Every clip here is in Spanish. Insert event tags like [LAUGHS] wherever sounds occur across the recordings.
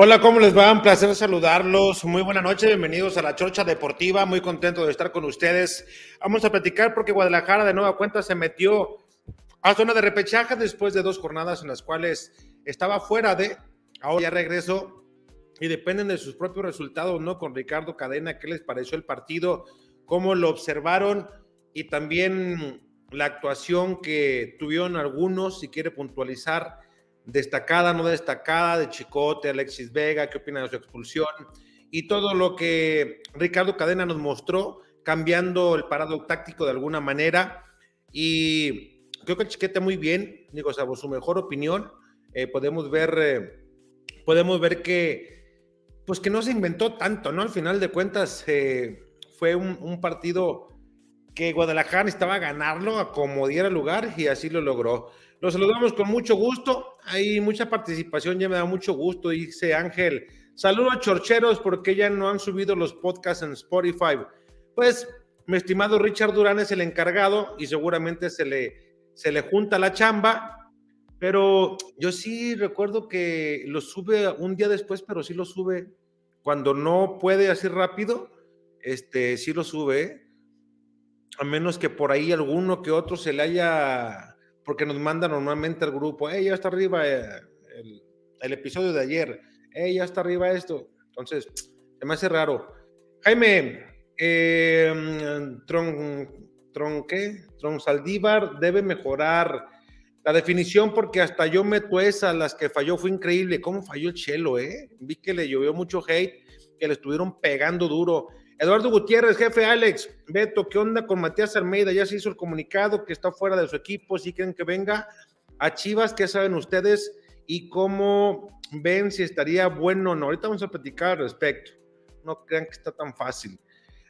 Hola, ¿cómo les va? Un placer saludarlos. Muy buena noche, bienvenidos a la Chorcha Deportiva. Muy contento de estar con ustedes. Vamos a platicar porque Guadalajara de nueva cuenta se metió a zona de repechaje después de dos jornadas en las cuales estaba fuera de. Ahora ya regreso y dependen de sus propios resultados, ¿no? Con Ricardo Cadena, ¿qué les pareció el partido? ¿Cómo lo observaron? Y también la actuación que tuvieron algunos, si quiere puntualizar destacada, no destacada, de Chicote, Alexis Vega, qué opina de su expulsión y todo lo que Ricardo Cadena nos mostró, cambiando el parado táctico de alguna manera. Y creo que Chiquete muy bien, digo, su mejor opinión, eh, podemos ver, eh, podemos ver que, pues que no se inventó tanto, ¿no? Al final de cuentas, eh, fue un, un, partido que Guadalajara necesitaba ganarlo a como diera lugar y así lo logró. Los saludamos con mucho gusto. Hay mucha participación, ya me da mucho gusto, dice Ángel. Saludos a Chorcheros porque ya no han subido los podcasts en Spotify. Pues, mi estimado Richard Durán es el encargado y seguramente se le, se le junta la chamba, pero yo sí recuerdo que lo sube un día después, pero sí lo sube cuando no puede así rápido, este, sí lo sube, ¿eh? a menos que por ahí alguno que otro se le haya porque nos manda normalmente al grupo, hey, ya está arriba eh, el, episodio de ayer, hey, ya está arriba esto. Entonces, se me hace raro. Jaime, eh, Tron, Tron, ¿qué? Tron Saldívar debe mejorar la definición porque hasta yo meto esa, las que falló fue increíble. ¿Cómo falló el Chelo, eh? Vi que le llovió mucho hate, que le estuvieron pegando duro. Eduardo Gutiérrez, jefe Alex, Beto, ¿qué onda con Matías Almeida? Ya se hizo el comunicado que está fuera de su equipo, si quieren que venga a Chivas, ¿qué saben ustedes? Y cómo ven si estaría bueno o no. Ahorita vamos a platicar al respecto. No crean que está tan fácil.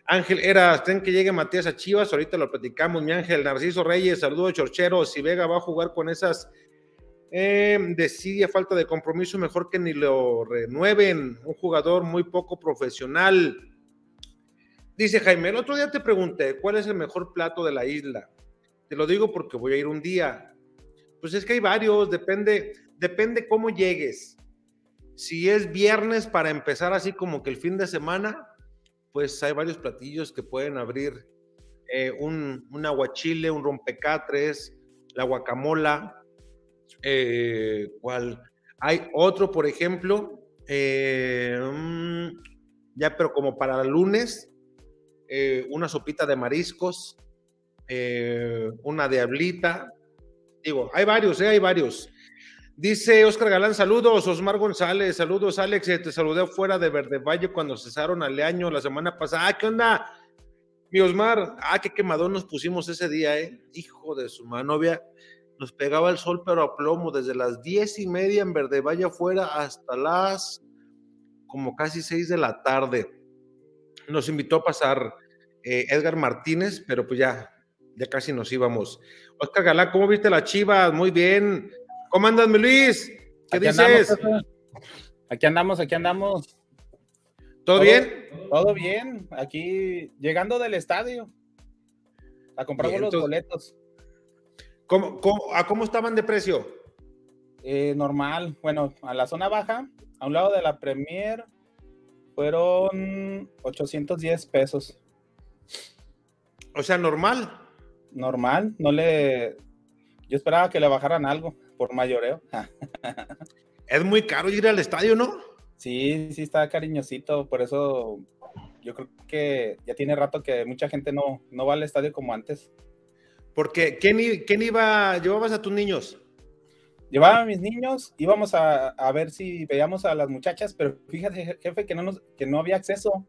Ángel Era, ¿creen que llegue Matías a Chivas? Ahorita lo platicamos. Mi Ángel Narciso Reyes, saludos Chorchero. Si Vega va a jugar con esas eh, falta de compromiso, mejor que ni lo renueven. Un jugador muy poco profesional. Dice Jaime, el otro día te pregunté, ¿cuál es el mejor plato de la isla? Te lo digo porque voy a ir un día. Pues es que hay varios, depende, depende cómo llegues. Si es viernes para empezar así como que el fin de semana, pues hay varios platillos que pueden abrir eh, un, aguachile, un rompecatres, la guacamola, eh. Hay otro, por ejemplo, eh, mm, ya pero como para lunes, eh, una sopita de mariscos, eh, una diablita. Digo, hay varios, hay varios. Dice Oscar Galán, saludos, Osmar González, saludos, Alex, te saludé fuera de Verde Valle cuando cesaron al año la semana pasada. Ah, ¿qué onda? Mi Osmar, ah, qué quemadón nos pusimos ese día, ¿eh? Hijo de su manovia, nos pegaba el sol, pero a plomo, desde las diez y media en Verde Valle afuera hasta las como casi seis de la tarde. Nos invitó a pasar eh, Edgar Martínez, pero pues ya, ya casi nos íbamos. Oscar Galán, ¿cómo viste la chiva? Muy bien. ¿Cómo andas, mi Luis? ¿Qué dices? aquí andamos, aquí andamos. ¿Todo, bien? Todo bien. Aquí llegando del estadio. A comprar los boletos. ¿Cómo, a cómo estaban de precio? Eh, normal. Bueno, a la zona baja, a un lado de la Premier, fueron 810 pesos. O sea, normal. Normal. No le. Yo esperaba que le bajaran algo por mayoreo. [LAUGHS] es muy caro ir al estadio, ¿no? Sí, sí está cariñosito, por eso yo creo que ya tiene rato que mucha gente no, no va al estadio como antes. Porque, ¿quién, quién iba, llevabas a tus niños? Llevaba a mis niños, íbamos a, a, ver si veíamos a las muchachas, pero fíjate, jefe, que no, nos, que no había acceso.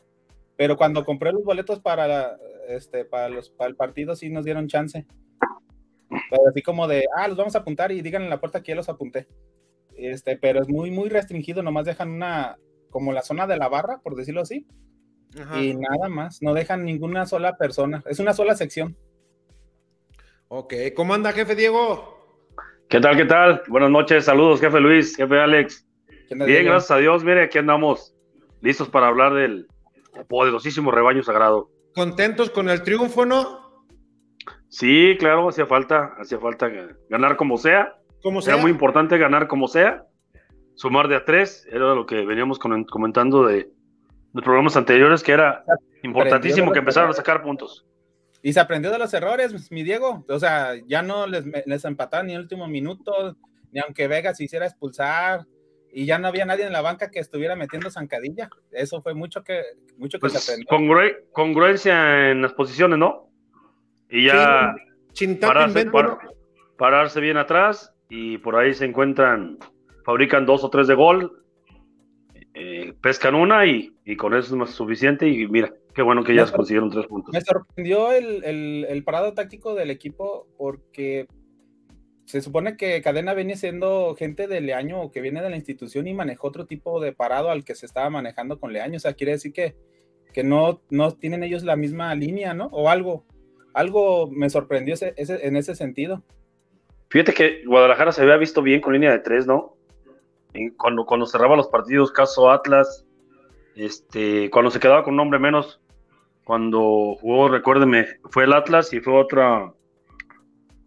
Pero cuando compré los boletos para, este, para, los, para el partido, sí nos dieron chance. Pero así como de, ah, los vamos a apuntar y digan en la puerta que ya los apunté. Este, pero es muy, muy restringido, nomás dejan una, como la zona de la barra, por decirlo así. Y nada más, no dejan ninguna sola persona, es una sola sección. Ok, ¿cómo anda, jefe Diego? ¿Qué tal, qué tal? Buenas noches, saludos, jefe Luis, jefe Alex. Bien, gracias a Dios, mire, aquí andamos listos para hablar del poderosísimo rebaño sagrado. ¿Contentos con el triunfo, no? Sí, claro, hacía falta, hacía falta ganar como sea. Como sea. Era muy importante ganar como sea. Sumar de a tres, era lo que veníamos comentando de, los programas anteriores, que era importantísimo que empezaran a sacar puntos. Y se aprendió de los errores, mi Diego. O sea, ya no les, les empataron ni en el último minuto, ni aunque Vega se hiciera expulsar, y ya no había nadie en la banca que estuviera metiendo zancadilla. Eso fue mucho que, mucho que se pues, aprendió. congruencia en las posiciones, ¿no? Y ya pararse, bien atrás y por ahí se encuentran, fabrican dos o tres de gol, eh, pescan una y, con eso es más suficiente y mira, qué bueno que ya consiguieron tres puntos. Me sorprendió el, parado táctico del equipo porque se supone que Cadena viene siendo gente de Leaño o que viene de la institución y manejó otro tipo de parado al que se estaba manejando con Leaño. O sea, quiere decir que, que no, no tienen ellos la misma línea, ¿no? O algo algo me sorprendió ese, en ese sentido. Fíjate que Guadalajara se había visto bien con línea de tres, ¿no? cuando, cuando cerraba los partidos, caso Atlas, este, cuando se quedaba con un hombre menos, cuando jugó, recuérdeme, fue el Atlas y fue otra,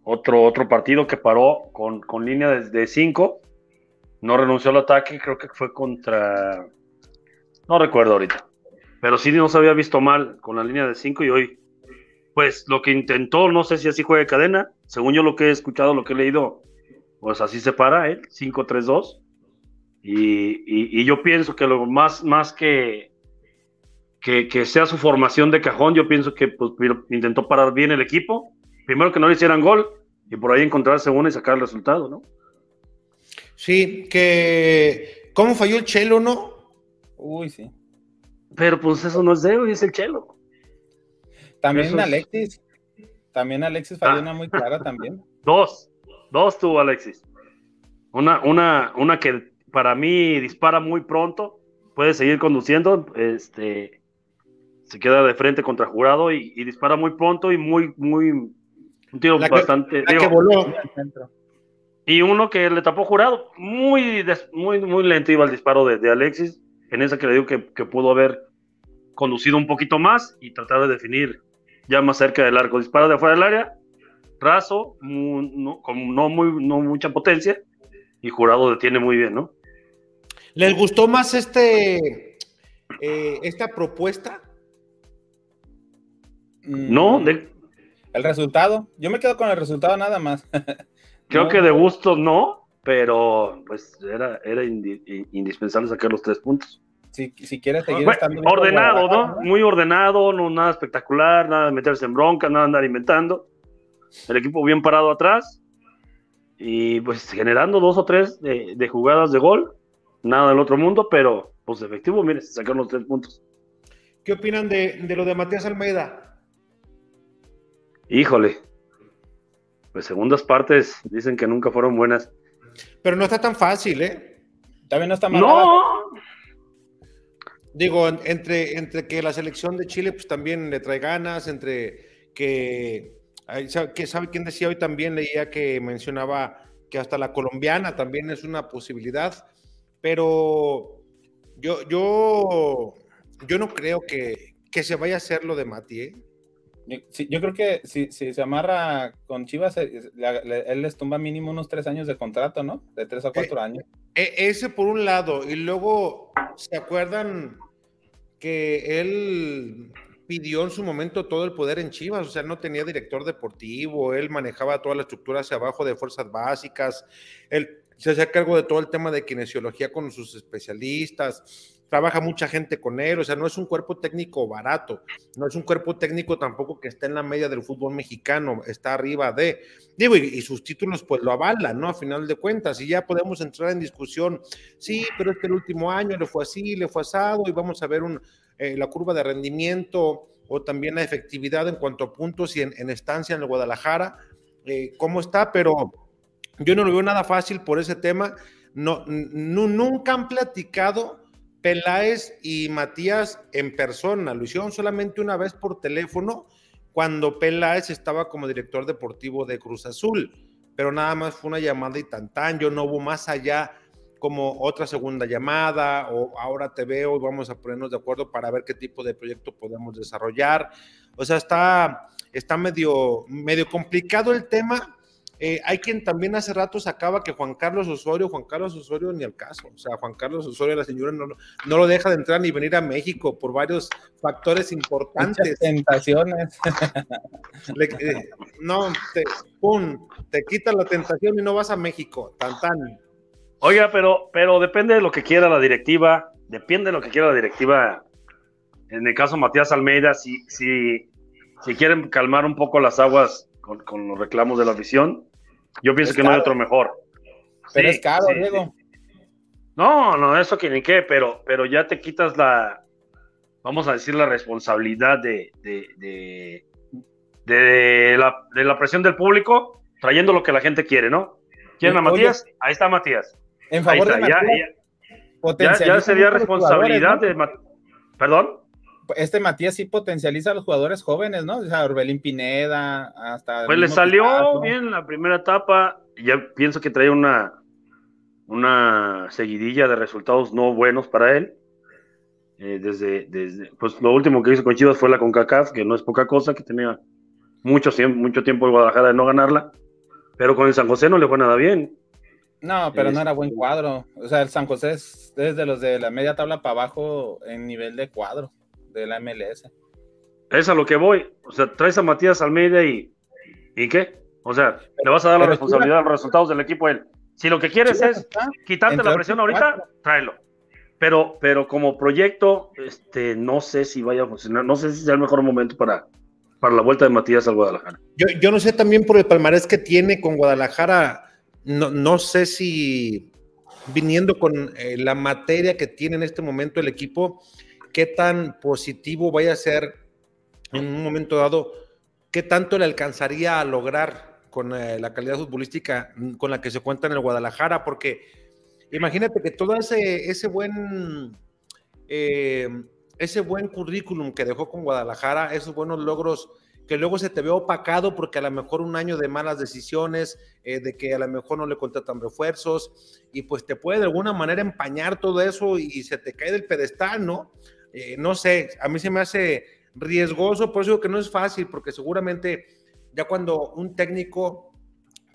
otro, otro partido que paró con, con línea de cinco, no renunció al ataque, creo que fue contra, no recuerdo ahorita, pero sí no se había visto mal con la línea de cinco y hoy pues lo que intentó, no sé si así juega cadena, según yo lo que he escuchado, lo que he leído, pues así se para él, 5-3-2. Y, y, yo pienso que lo más, más que, que, sea su formación de cajón, yo pienso que pues, intentó parar bien el equipo. Primero que no le hicieran gol y por ahí encontrarse uno y sacar el resultado, ¿no? Sí, que. ¿Cómo falló el Chelo, no? Uy, sí. Pero pues eso no es de hoy, es el Chelo. También Alexis. También Alexis falló ah. una muy clara también. Dos. Dos tuvo Alexis. Una, una, una que para mí dispara muy pronto. Puede seguir conduciendo. Este se queda de frente contra jurado y, dispara muy pronto y muy, muy. Un tiro bastante. que voló. Y uno que le tapó jurado. Muy, muy, muy lento iba el disparo de, Alexis. En esa que le digo que, que pudo haber conducido un poquito más y tratar de definir ya más cerca del arco. Dispara de afuera del área, raso, no, con no, muy, no mucha potencia, y Jurado detiene muy bien, ¿no? ¿Les gustó más este eh, esta propuesta? No, el resultado. Yo me quedo con el resultado nada más. [LAUGHS] Creo que de gusto no. pero pues era, era indispensable sacar los tres puntos. Si, si quieres seguir estando ordenado, ¿no? Muy ordenado, no nada espectacular, nada de meterse en bronca, nada de andar inventando. El equipo bien parado atrás y pues generando dos o tres de, jugadas de gol, nada del otro mundo, pero pues efectivo, mire, sacaron los tres puntos. ¿Qué opinan de, de lo de Matías Almeida? Híjole, pues segundas partes dicen que nunca fueron buenas. Pero no está tan fácil, ¿eh? También no está mal. No. Digo, entre, entre que la selección de Chile pues también le trae ganas, entre que, que sabe quién decía hoy también, leía que mencionaba que hasta la colombiana también es una posibilidad, pero yo, yo, yo no creo que, que se vaya a hacer lo de Mati, ¿eh? yo creo que si, si, se amarra con Chivas, eh, él les tumba mínimo unos tres años de contrato, ¿no? De tres a cuatro eh, años. E, ese por un lado, y luego, ¿se acuerdan que él pidió en su momento todo el poder en Chivas? O sea, no tenía director deportivo, él manejaba toda la estructura hacia abajo de fuerzas básicas, él se hacía cargo de todo el tema de kinesiología con sus especialistas trabaja mucha gente con él, o sea, no es un cuerpo técnico barato, no es un cuerpo técnico tampoco que está en la media del fútbol mexicano, está arriba de, digo, y, sus títulos pues lo avalan, ¿no? A final de cuentas, y ya podemos entrar en discusión, sí, pero es que el último año le fue así, le fue asado, y vamos a ver un, eh, la curva de rendimiento o también la efectividad en cuanto a puntos y en, estancia en el Guadalajara, eh, cómo está, pero yo no lo veo nada fácil por ese tema, no, nunca han platicado Peláez y Matías en persona, lo hicieron solamente una vez por teléfono cuando Peláez estaba como director deportivo de Cruz Azul, pero nada más fue una llamada y tan. Yo no hubo más allá como otra segunda llamada o ahora te veo y vamos a ponernos de acuerdo para ver qué tipo de proyecto podemos desarrollar. O sea, está, está medio, medio complicado el tema eh, hay quien también hace rato sacaba que Juan Carlos Osorio, Juan Carlos Osorio ni al caso, o sea, Juan Carlos Osorio, la señora no, no lo deja de entrar ni venir a México por varios factores importantes. tentaciones. Eh, no, te, pum, te quita la tentación y no vas a México, tan tan. Oiga, pero, pero depende de lo que quiera la directiva, depende de lo que quiera la directiva. En el caso Matías Almeida, si, si, si quieren calmar un poco las aguas con, con los reclamos de la afición, yo pienso que no hay otro mejor. Pero es caro, Diego. No, no, eso que ni qué, pero, pero ya te quitas la, vamos a decir, la responsabilidad de, de, de, la, de la presión del público, trayendo lo que la gente quiere, ¿no? ¿Quieren a Matías? Ahí está Matías. En favor de Matías, ya, ya, sería responsabilidad de Perdón este Matías sí potencializa a los jugadores jóvenes, ¿no? O sea, Orbelín Pineda, hasta. Pues le salió bien la primera etapa. Ya pienso que trae una, una seguidilla de resultados no buenos para él. Eh, desde, desde, pues lo último que hizo con Chivas fue la CONCACAF, que no es poca cosa, que tenía mucho, mucho tiempo en Guadalajara de no ganarla, pero con el San José no le fue nada bien. No, pero no era buen cuadro. O sea, el San José es desde los de la media tabla para abajo en nivel de cuadro de la MLS. Es a lo que voy. O sea, traes a Matías Almeida y. ¿Y qué? O sea, le vas a dar la responsabilidad de los resultados del equipo a él. Si lo que quieres es quitarte la presión ahorita, tráelo. Pero, pero como proyecto, este, no sé si vaya a funcionar, no sé si sea el mejor momento para, para la vuelta de Matías al Guadalajara. Yo, yo no sé también por el palmarés que tiene con Guadalajara, no, no sé si viniendo con eh, la materia que tiene en este momento el equipo, qué tan positivo vaya a ser en un momento dado, qué tanto le alcanzaría a lograr con eh, la calidad futbolística con la que se cuenta en el Guadalajara, porque imagínate que todo ese, buen... Eh, ese buen currículum que dejó con Guadalajara, esos buenos logros que luego se te ve opacado porque a lo mejor un año de malas decisiones, eh, de que a lo mejor no le contratan refuerzos y pues te puede de alguna manera empañar todo eso y se te cae del pedestal, ¿no? Eh, no sé, a mí se me hace riesgoso, por eso digo que no es fácil, porque seguramente ya cuando un técnico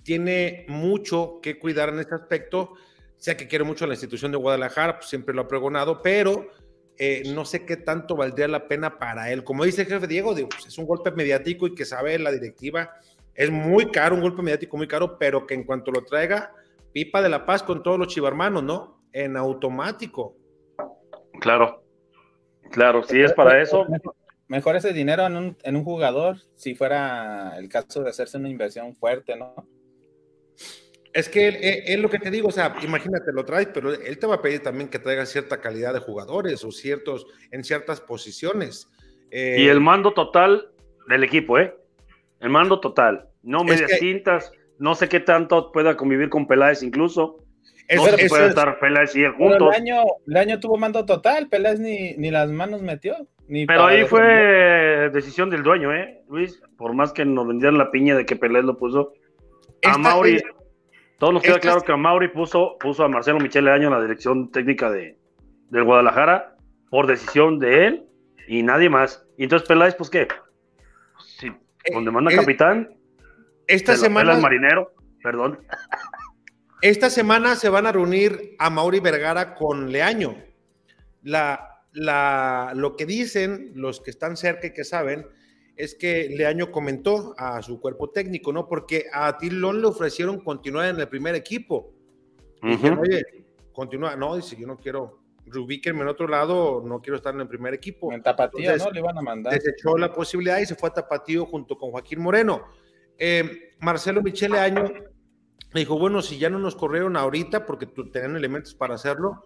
tiene mucho que cuidar en este aspecto, sea que quiere mucho a la institución de Guadalajara, pues siempre lo ha pregonado, pero eh, no sé qué tanto valdría la pena para él. Como dice el jefe Diego, pues, es un golpe mediático y que sabe la directiva, es muy caro, un golpe mediático muy caro, pero que en cuanto lo traiga, pipa de la paz con todos los chivarmanos, ¿no? En automático. Claro, claro, si es para eso. Mejor, ese dinero en un, en un jugador si fuera el caso de hacerse una inversión fuerte, ¿no? Es que él, lo que te digo, o sea, imagínate, lo traes, pero él te va a pedir también que traiga cierta calidad de jugadores o ciertos, en ciertas posiciones. y el mando total del equipo, ¿eh? El mando total. No medias tintas, no sé qué tanto pueda convivir con Peláez incluso. No se puede estar Peláez y él juntos. El año, el año tuvo mando total, Peláez ni, ni las manos metió. Ni pero ahí fue decisión del dueño, ¿eh, Luis? Por más que nos vendieran la piña de que Peláez lo puso. A Mauri, todos nos queda claro que a Mauri puso, puso a Marcelo Michele Año en la dirección técnica de, del Guadalajara por decisión de él y nadie más. Y entonces Peláez, pues qué, sí, eh, donde manda eh, capitán, esta semana. El marinero, perdón. Esta semana se van a reunir a Mauri Vergara con Leaño. La, la, lo que dicen los que están cerca y que saben es que Leaño comentó a su cuerpo técnico, ¿no? Porque a Tilón le ofrecieron continuar en el primer equipo. Oye, continúa. No, dice, yo no quiero, ubíquenme en otro lado, no quiero estar en el primer equipo. En Tapatío, ¿no? Le iban a mandar. Desechó la posibilidad y se fue a Tapatío junto con Joaquín Moreno. Eh, Marcelo Michele Año me dijo, bueno, si ya no nos corrieron ahorita porque tenían elementos para hacerlo,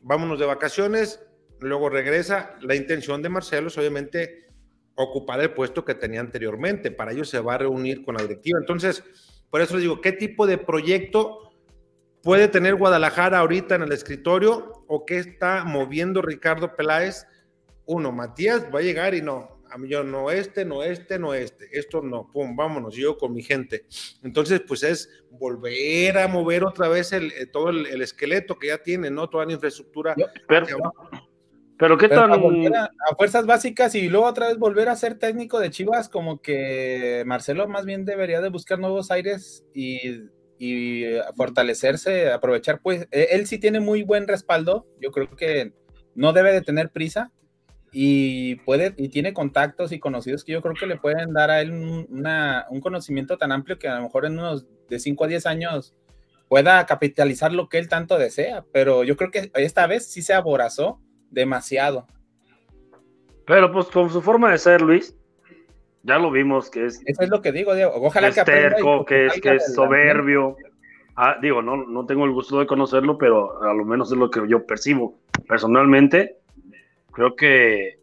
vámonos de vacaciones, luego regresa. La intención de Marcelo es obviamente ocupar el puesto que tenía anteriormente. Para ello se va a reunir con la directiva. Entonces, por eso les digo, ¿qué tipo de proyecto puede tener Guadalajara ahorita en el escritorio o qué está moviendo Ricardo Peláez? Uno, Matías va a llegar y no, yo no este, no este, no este, esto no, pum, vámonos, yo con mi gente. Entonces, pues es volver a mover otra vez el, eh, todo el, esqueleto que ya tiene, ¿no? Toda la infraestructura. pero, pero, qué tal? A, fuerzas básicas y luego otra vez volver a ser técnico de Chivas, como que Marcelo más bien debería de buscar nuevos aires y, y fortalecerse, aprovechar, pues, e, él sí tiene muy buen respaldo, yo creo que no debe de tener prisa, y puede y tiene contactos y conocidos que yo creo que le pueden dar a él un conocimiento tan amplio que a lo mejor en unos de 5 a 10 años pueda capitalizar lo que él tanto desea, pero yo creo que esta vez sí se aborazó demasiado. Pero pues con su forma de ser, Luis, ya lo vimos que es... Eso es lo que digo, Diego. Ojalá que, terco, que es, que es soberbio. Ah, digo, no, no tengo el gusto de conocerlo, pero a lo menos es lo que yo percibo personalmente Creo que,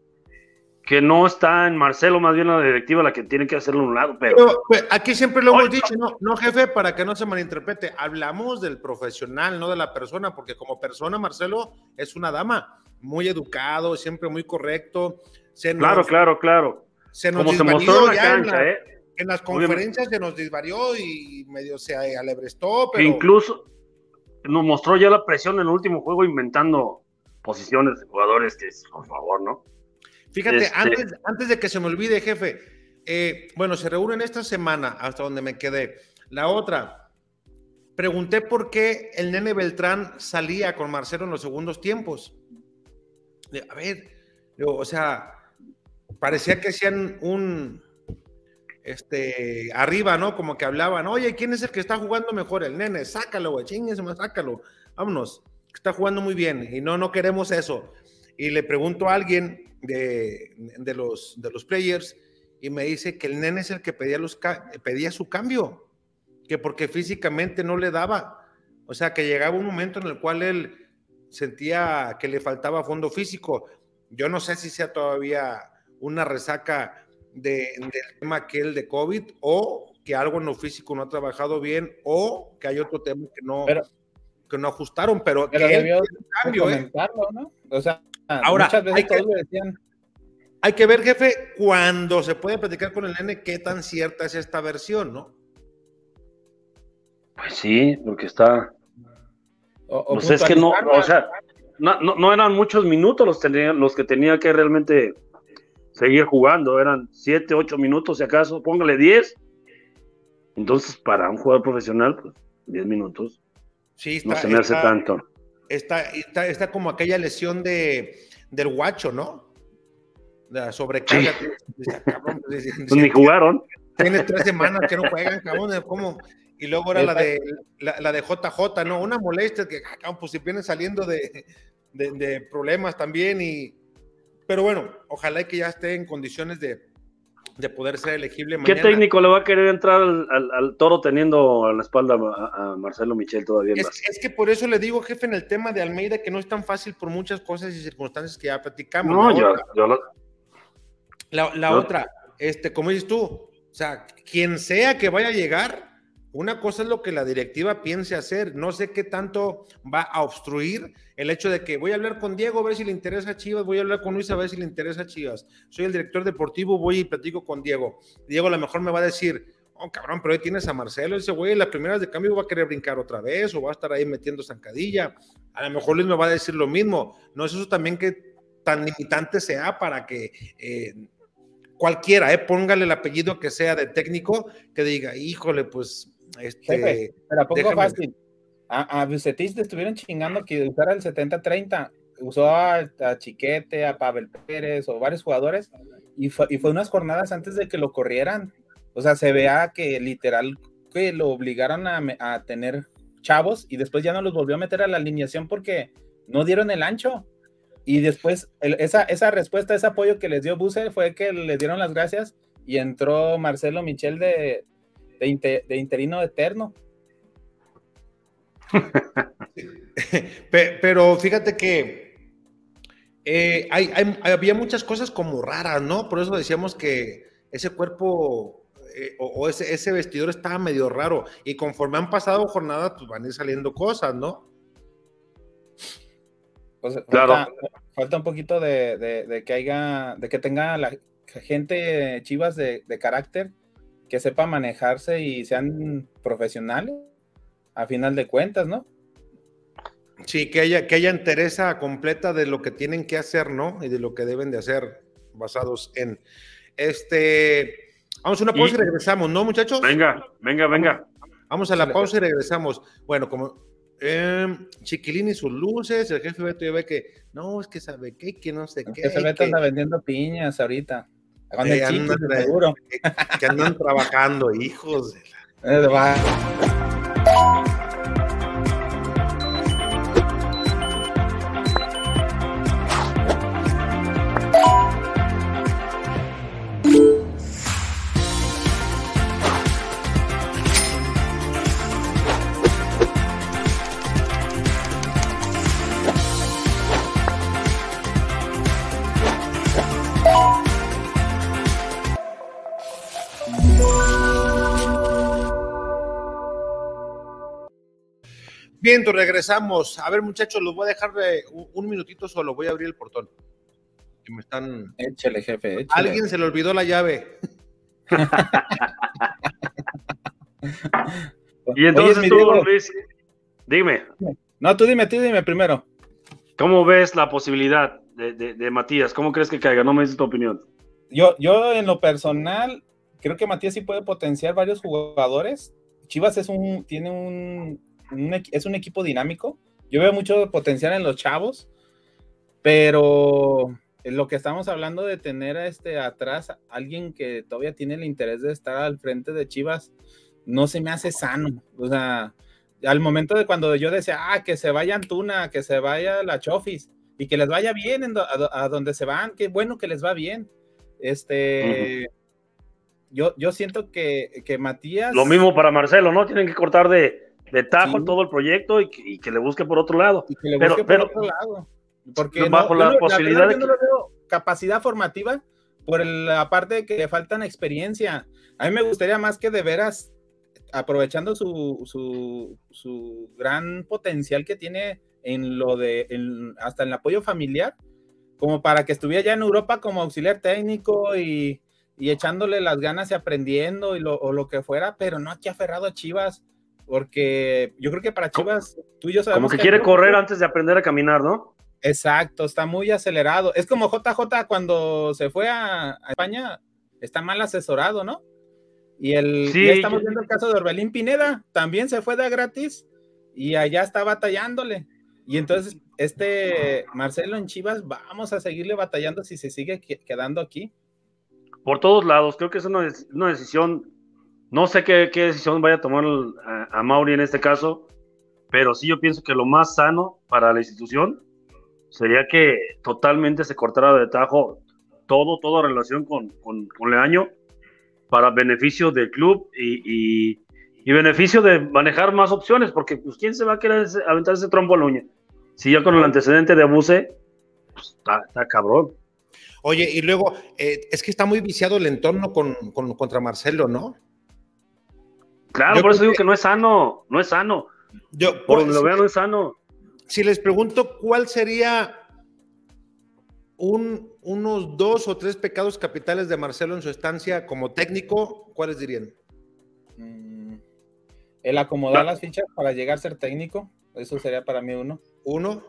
que no está en Marcelo, más bien la directiva la que tiene que hacerlo a un lado. Pero, pues, aquí siempre lo hemos dicho, no, no, jefe, para que no se malinterprete, hablamos del profesional, no de la persona, porque como persona Marcelo es una dama, muy educado, siempre muy correcto. claro, claro, claro. Se nos como se mostró en la cancha, ¿eh? En las conferencias se nos disvarió y medio se alebrestó, pero... Incluso nos mostró ya la presión en el último juego inventando posiciones de jugadores que es, por favor, ¿no? Fíjate, este antes, antes de que se me olvide, jefe, eh, bueno, se reúnen esta semana hasta donde me quedé. La otra, pregunté por qué el nene Beltrán salía con Marcelo en los segundos tiempos. A ver, o sea, parecía que hacían un, este, arriba, ¿no? Como que hablaban, oye, ¿quién es el que está jugando mejor? El nene, sácalo, güey, más sácalo, vámonos está jugando muy bien y no, no queremos eso. Y le pregunto a alguien de, de, los, de los players y me dice que el nene es el que pedía, los, pedía su cambio, que porque físicamente no le daba. O sea, que llegaba un momento en el cual él sentía que le faltaba fondo físico. Yo no sé si sea todavía una resaca de, del tema aquel de COVID o que algo en lo físico no ha trabajado bien o que hay otro tema que no, que no ajustaron, pero, que debió cambio, ¿eh? ¿no? O sea, ahora muchas veces hay que, decían. Hay que ver, jefe, cuando se puede platicar con el nene, qué tan cierta es esta versión, ¿no? Pues sí, porque está. O, pues es que no, o sea, no, no, eran muchos minutos los, tenía, los que tenía que realmente seguir jugando, eran siete, ocho minutos, si acaso, póngale diez. Entonces, para un jugador profesional, pues diez minutos Sí, está, no se me hace tanto. Está, está, como aquella lesión de, del guacho, ¿no? La sobrecarga. pues ni jugaron. Tiene tres semanas que no juegan, cabrón. ¿Cómo? Y luego era la de, la, de JJ, ¿no? Una molestia que, ah, pues si vienen saliendo de, de, problemas también. Y, pero bueno, ojalá que ya esté en condiciones de, de poder ser elegible mañana. ¿Qué técnico le va a querer entrar al, toro teniendo a la espalda a, Marcelo Michel todavía? Es, que por eso le digo, jefe, en el tema de Almeida, que no es tan fácil por muchas cosas y circunstancias que ya platicamos. No, la yo, otra, La, otra, este, como dices tú, o sea, quien sea que vaya a llegar, una cosa es lo que la directiva piense hacer. No sé qué tanto va a obstruir el hecho de que voy a hablar con Diego a ver si le interesa a Chivas, voy a hablar con Luis a ver si le interesa a Chivas. Soy el director deportivo, voy y platico con Diego. Diego a lo mejor me va a decir, oh cabrón, pero ahí tienes a Marcelo, ese güey, las primeras de cambio va a querer brincar otra vez o va a estar ahí metiendo zancadilla. A lo mejor Luis me va a decir lo mismo. No es eso también que tan limitante sea para que eh, cualquiera, eh, póngale el apellido que sea de técnico, que diga, híjole, pues este, pero a poco fácil. A, a Bucetich le estuvieron chingando que usara el 70-30. Usó a, Chiquete, a Pavel Pérez o varios jugadores y fue, y fue unas jornadas antes de que lo corrieran. O sea, se vea que literal que lo obligaron a, a tener chavos y después ya no los volvió a meter a la alineación porque no dieron el ancho. Y después esa, esa respuesta, ese apoyo que les dio Buse fue que le dieron las gracias y entró Marcelo Michel de, de, interino eterno. [LAUGHS] Pero fíjate que eh, había muchas cosas como raras, ¿no? Por eso decíamos que ese cuerpo eh, o, ese, vestidor estaba medio raro. Y conforme han pasado jornadas, pues van a ir saliendo cosas, ¿no? Pues, claro. Falta, un poquito de, que haya, de que tenga la gente chivas de carácter que sepa manejarse y sean profesionales, a final de cuentas, ¿no? Sí, que haya, que haya entereza completa de lo que tienen que hacer, ¿no? Y de lo que deben de hacer basados en. Este. Vamos a una pausa y, regresamos, ¿no, muchachos? Venga, venga, venga. Vamos a la pausa y regresamos. Bueno, como eh, Chiquilín y sus luces, el jefe Beto ya ve que, no, es que sabe qué, que no sé qué. Que se Beto anda vendiendo piñas ahorita. Eh, que, andan trabajando, hijos de la... Bien, regresamos. A ver, muchachos, los voy a dejar un, minutito solo. Voy a abrir el portón. Que me están. Échale, jefe. Alguien se le olvidó la llave. [LAUGHS] y entonces tú, Luis, dime. No, tú dime, tú dime primero. ¿Cómo ves la posibilidad de, Matías? ¿Cómo crees que caiga? No me dices tu opinión. Yo, yo, en lo personal, creo que Matías sí puede potenciar varios jugadores. Chivas es un, tiene un, es un equipo dinámico. Yo veo mucho potencial en los chavos, pero lo que estamos hablando de tener a este atrás alguien que todavía tiene el interés de estar al frente de Chivas, no se me hace sano. O sea, al momento de cuando yo decía, ah, que se vaya Antuna, que se vaya la Chofis y que les vaya bien a, donde se van, qué bueno que les va bien. Este, yo, yo siento que, que Matías. Lo mismo para Marcelo, ¿no? Tienen que cortar de, de tajo todo el proyecto y que, le busque por otro lado. pero, pero, otro lado. Porque bajo la posibilidad de que... capacidad formativa por la parte de que le faltan experiencia. A mí me gustaría más que de veras, aprovechando su, su, su gran potencial que tiene en lo de, hasta en el apoyo familiar, como para que estuviera ya en Europa como auxiliar técnico y, y echándole las ganas y aprendiendo y lo, o lo que fuera, pero no aquí aferrado a Chivas porque yo creo que para Chivas, tú y yo sabemos. Como que, quiere correr antes de aprender a caminar, ¿no? Exacto, está muy acelerado. Es como JJ cuando se fue a, España, está mal asesorado, ¿no? Y el sí, ya estamos viendo el caso de Orbelín Pineda, también se fue de gratis y allá está batallándole. Y entonces, este Marcelo en Chivas, vamos a seguirle batallando si se sigue quedando aquí. Por todos lados, creo que es una, una decisión No sé qué, decisión vaya a tomar a, Mauri en este caso, pero sí yo pienso que lo más sano para la institución sería que totalmente se cortara de tajo todo, toda relación con, con, Leaño para beneficio del club y, beneficio de manejar más opciones, porque pues quién se va a querer aventar ese trombo a la uña. Si ya con el antecedente de abuse, pues está, cabrón. Oye, y luego, eh, es que está muy viciado el entorno con, contra Marcelo, ¿no? Claro, por eso digo que... no es sano, no es sano. Yo, por donde lo veo, no es sano. Si les pregunto cuál sería un, unos dos o tres pecados capitales de Marcelo en su estancia como técnico, ¿cuáles dirían? Mm, el acomodar las fichas para llegar a ser técnico, eso sería para mí uno. Uno.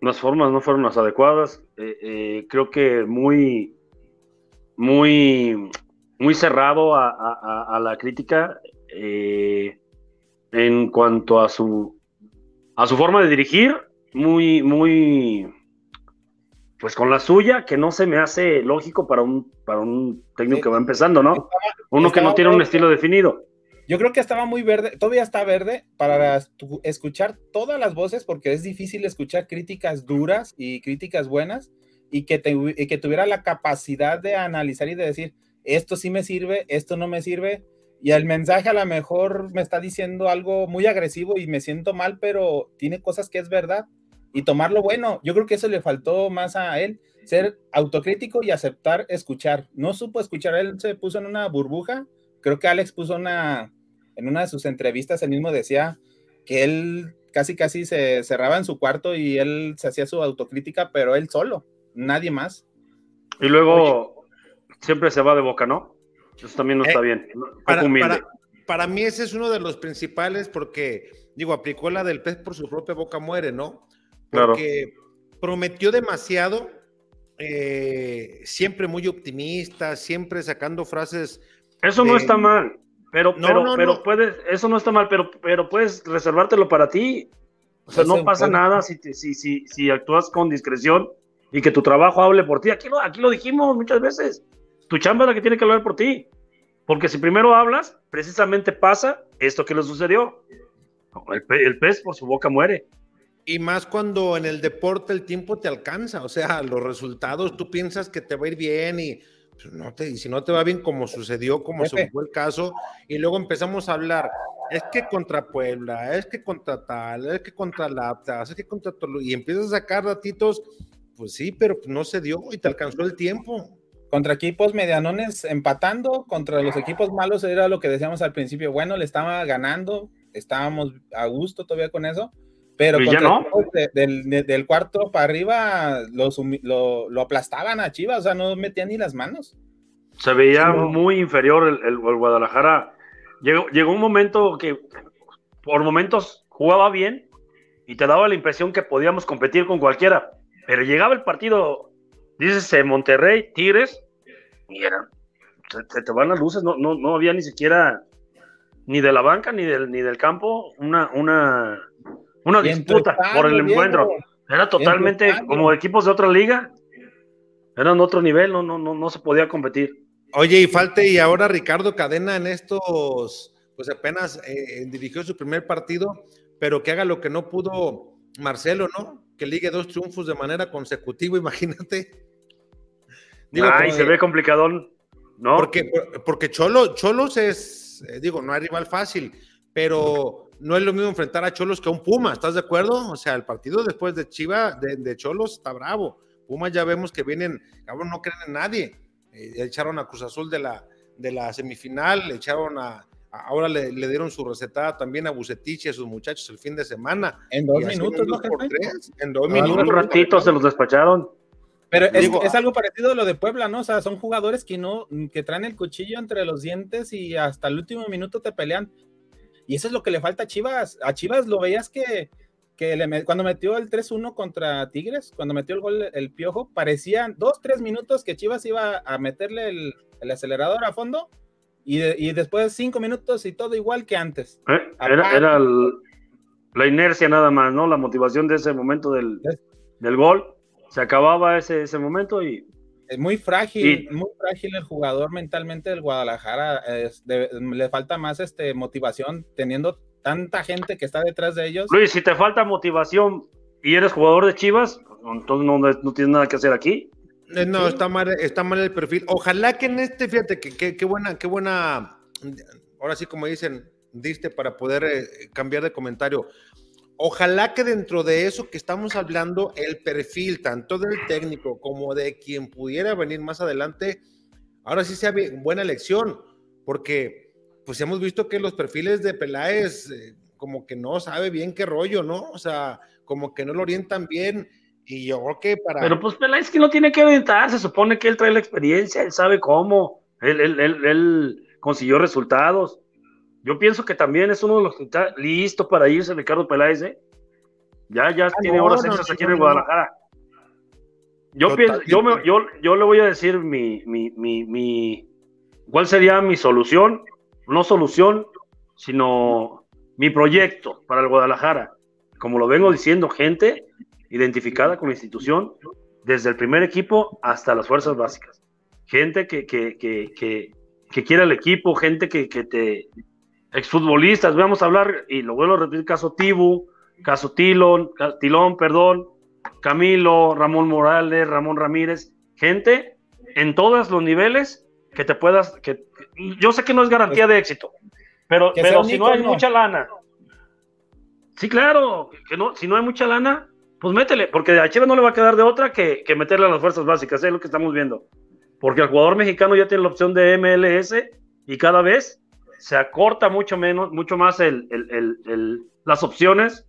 Las formas no fueron las adecuadas. Eh, eh, creo que muy, muy, muy cerrado a la crítica. Eh, en cuanto a su, a su forma de dirigir, muy, muy, pues con la suya, que no se me hace lógico para un, para un técnico que va empezando, ¿no? Uno que no tiene un estilo definido. Yo creo que estaba muy verde, todavía está verde para escuchar todas las voces, porque es difícil escuchar críticas duras y críticas buenas, y que, y que tuviera la capacidad de analizar y de decir, esto sí me sirve, esto no me sirve, y el mensaje a lo mejor me está diciendo algo muy agresivo y me siento mal, pero tiene cosas que es verdad y tomarlo bueno. Yo creo que eso le faltó más a él, ser autocrítico y aceptar escuchar. No supo escuchar, él se puso en una burbuja. Creo que Alex puso una, en una de sus entrevistas, él mismo decía que él casi casi se cerraba en su cuarto y él se hacía su autocrítica, pero él solo, nadie más. Y luego siempre se va de boca, ¿no? Eso también no está eh, bien. Para, mí ese es uno de los principales porque, digo, aplicó la del pez por su propia boca muere, ¿no? Porque prometió demasiado, eh, siempre muy optimista, siempre sacando frases. Eso no está mal, pero, pero, pero puedes, eso no está mal, pero, pero puedes reservártelo para ti. O sea, no pasa nada si, si, si, si actúas con discreción y que tu trabajo hable por ti. Aquí lo, aquí lo dijimos muchas veces tu chamba es la que tiene que hablar por ti. Porque si primero hablas, precisamente pasa esto que le sucedió. El, pez por su boca muere. Y más cuando en el deporte el tiempo te alcanza, o sea, los resultados, tú piensas que te va a ir bien y, pues, no te, y si no te va bien como sucedió, como se fue el caso, y luego empezamos a hablar, es que contra Puebla, es que contra tal, es que contra Laptas, es que contra todo, y empiezas a sacar ratitos, pues sí, pero no se dio y te alcanzó el tiempo contra equipos medianones empatando, contra los equipos malos era lo que decíamos al principio, bueno, le estaba ganando, estábamos a gusto todavía con eso, pero contra del, cuarto para arriba lo, aplastaban a Chivas, o sea, no metían ni las manos. Se veía muy inferior el, el, Guadalajara. Llegó, llegó un momento que por momentos jugaba bien y te daba la impresión que podíamos competir con cualquiera, pero llegaba el partido dices eh, Monterrey, Tigres, y se, te van las luces, no, no, no había ni siquiera ni de la banca ni del, ni del campo una, una, una disputa por el encuentro. Era totalmente como equipos de otra liga, eran otro nivel, no, no, no, no se podía competir. Oye, y falte, y ahora Ricardo Cadena en estos, pues apenas eh, dirigió su primer partido, pero que haga lo que no pudo Marcelo, ¿no? Que ligue dos triunfos de manera consecutiva, [LAUGHS] imagínate. Ay, se ve complicadón, ¿no? Porque, porque Cholo, Cholos es, eh, digo, no hay rival fácil, pero no es lo mismo enfrentar a Cholos que a un Puma, ¿estás de acuerdo? O sea, el partido después de Chiva, de, Cholos, está bravo. Puma ya vemos que vienen, cabrón, no creen en nadie. Eh, echaron a Cruz Azul de la, de la semifinal, echaron a, ahora le, dieron su receta también a Bucetich y a sus muchachos el fin de semana. En dos minutos, ¿no? en dos minutos. Un ratito se los despacharon. Pero es, algo parecido a lo de Puebla, ¿no? O sea, son jugadores que no, que traen el cuchillo entre los dientes y hasta el último minuto te pelean. Y eso es lo que le falta a Chivas. A Chivas lo veías que, que cuando metió el 3-1 contra Tigres, cuando metió el gol el Piojo, parecían dos, tres minutos que Chivas iba a meterle el, acelerador a fondo y, y, después cinco minutos y todo igual que antes. Eh, era, la inercia nada más, ¿no? La motivación de ese momento del, del gol se acababa ese, ese momento y Es muy frágil, muy frágil el jugador mentalmente del Guadalajara. le falta más este, motivación teniendo tanta gente que está detrás de ellos. Luis, si te falta motivación y eres jugador de Chivas, entonces no, no tienes nada que hacer aquí. Eh, no, está mal, está mal el perfil. Ojalá que en este, fíjate, que, qué buena, qué buena, ahora sí como dicen, diste para poder eh, cambiar de comentario. Ojalá que dentro de eso que estamos hablando, el perfil tanto del técnico como de quien pudiera venir más adelante, ahora sí sea buena elección, porque pues hemos visto que los perfiles de Peláez eh, como que no sabe bien qué rollo, ¿no? O sea, como que no lo orientan bien y yo creo que para... Pero pues Peláez que no tiene que orientar, se supone que él trae la experiencia, él sabe cómo, él, él, él, consiguió resultados. Yo pienso que también es uno de los que está listo para irse Ricardo Peláez, ¿eh? Ya, ya ah, tiene horas extras aquí en Guadalajara. Yo pienso, yo, me, yo, yo le voy a decir mi, mi, mi, mi, cuál sería mi solución, no solución, sino mi proyecto para el Guadalajara. Como lo vengo diciendo, gente, identificada con la institución, desde el primer equipo hasta las fuerzas básicas. Gente que, que, que, que, que quiera el equipo, gente que, que te... Exfutbolistas, vamos a hablar, y lo vuelvo a repetir, caso Tibu, caso Tilón, Tilón, perdón, Camilo, Ramón Morales, Ramón Ramírez, gente en todos los niveles que te puedas, que yo sé que no es garantía de éxito, pero, pero si no hay mucha lana, sí, claro, que no, si no hay mucha lana, pues métele, porque a Chivas no le va a quedar de otra que, que meterle a las fuerzas básicas, es lo que estamos viendo. Porque el jugador mexicano ya tiene la opción de MLS y cada vez se acorta mucho menos, mucho más el, el, el, las opciones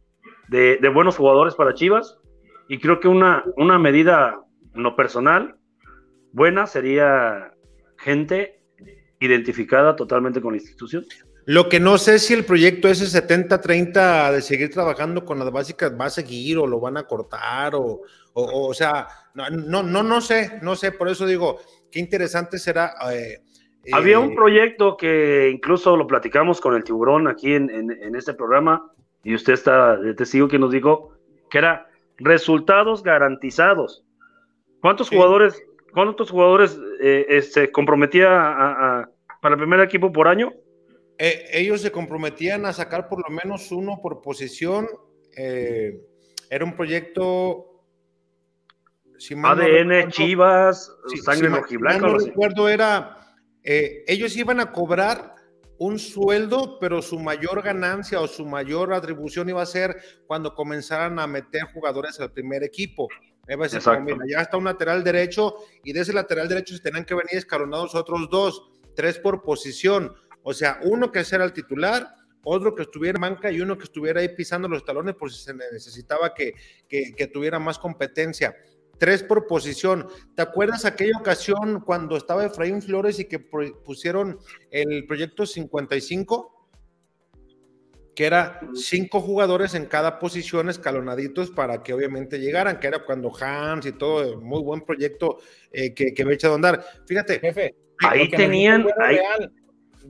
de, buenos jugadores para Chivas. Y creo que una, una medida no personal buena sería gente identificada totalmente con la institución. Lo que no sé si el proyecto ese 70-30 de seguir trabajando con las básicas va a seguir o lo van a cortar o, o, o sea, no, no, no, no sé, no sé, por eso digo, qué interesante será. Eh, Había eh, un proyecto que incluso lo platicamos con el tiburón aquí en, en, en este programa y usted está de testigo que nos dijo que era resultados garantizados. ¿Cuántos sí. jugadores, cuántos jugadores eh, se este, comprometía a, a, para el primer equipo por año? eh, ellos se comprometían a sacar por lo menos uno por posición. Eh, era un proyecto. Si ADN, no recuerdo, Chivas, si, sangre si rojiblanca. No recuerdo, era. Eh, ellos iban a cobrar un sueldo, pero su mayor ganancia o su mayor atribución iba a ser cuando comenzaran a meter jugadores al primer equipo. Iba a decir, como, mira, ya está un lateral derecho y de ese lateral derecho se tenían que venir escalonados otros dos, tres por posición o sea, uno que era el titular, otro que estuviera en banca y uno que estuviera ahí pisando los talones por si se necesitaba que, que, que tuviera más competencia. Tres por posición. ¿Te acuerdas aquella ocasión cuando estaba Efraín Flores y que pusieron el proyecto 55? que era cinco jugadores en cada posición escalonaditos para que obviamente llegaran, que era cuando Hans y todo, muy buen proyecto eh, que, que me echado a andar. Fíjate. Jefe, ahí tenían, ahí, real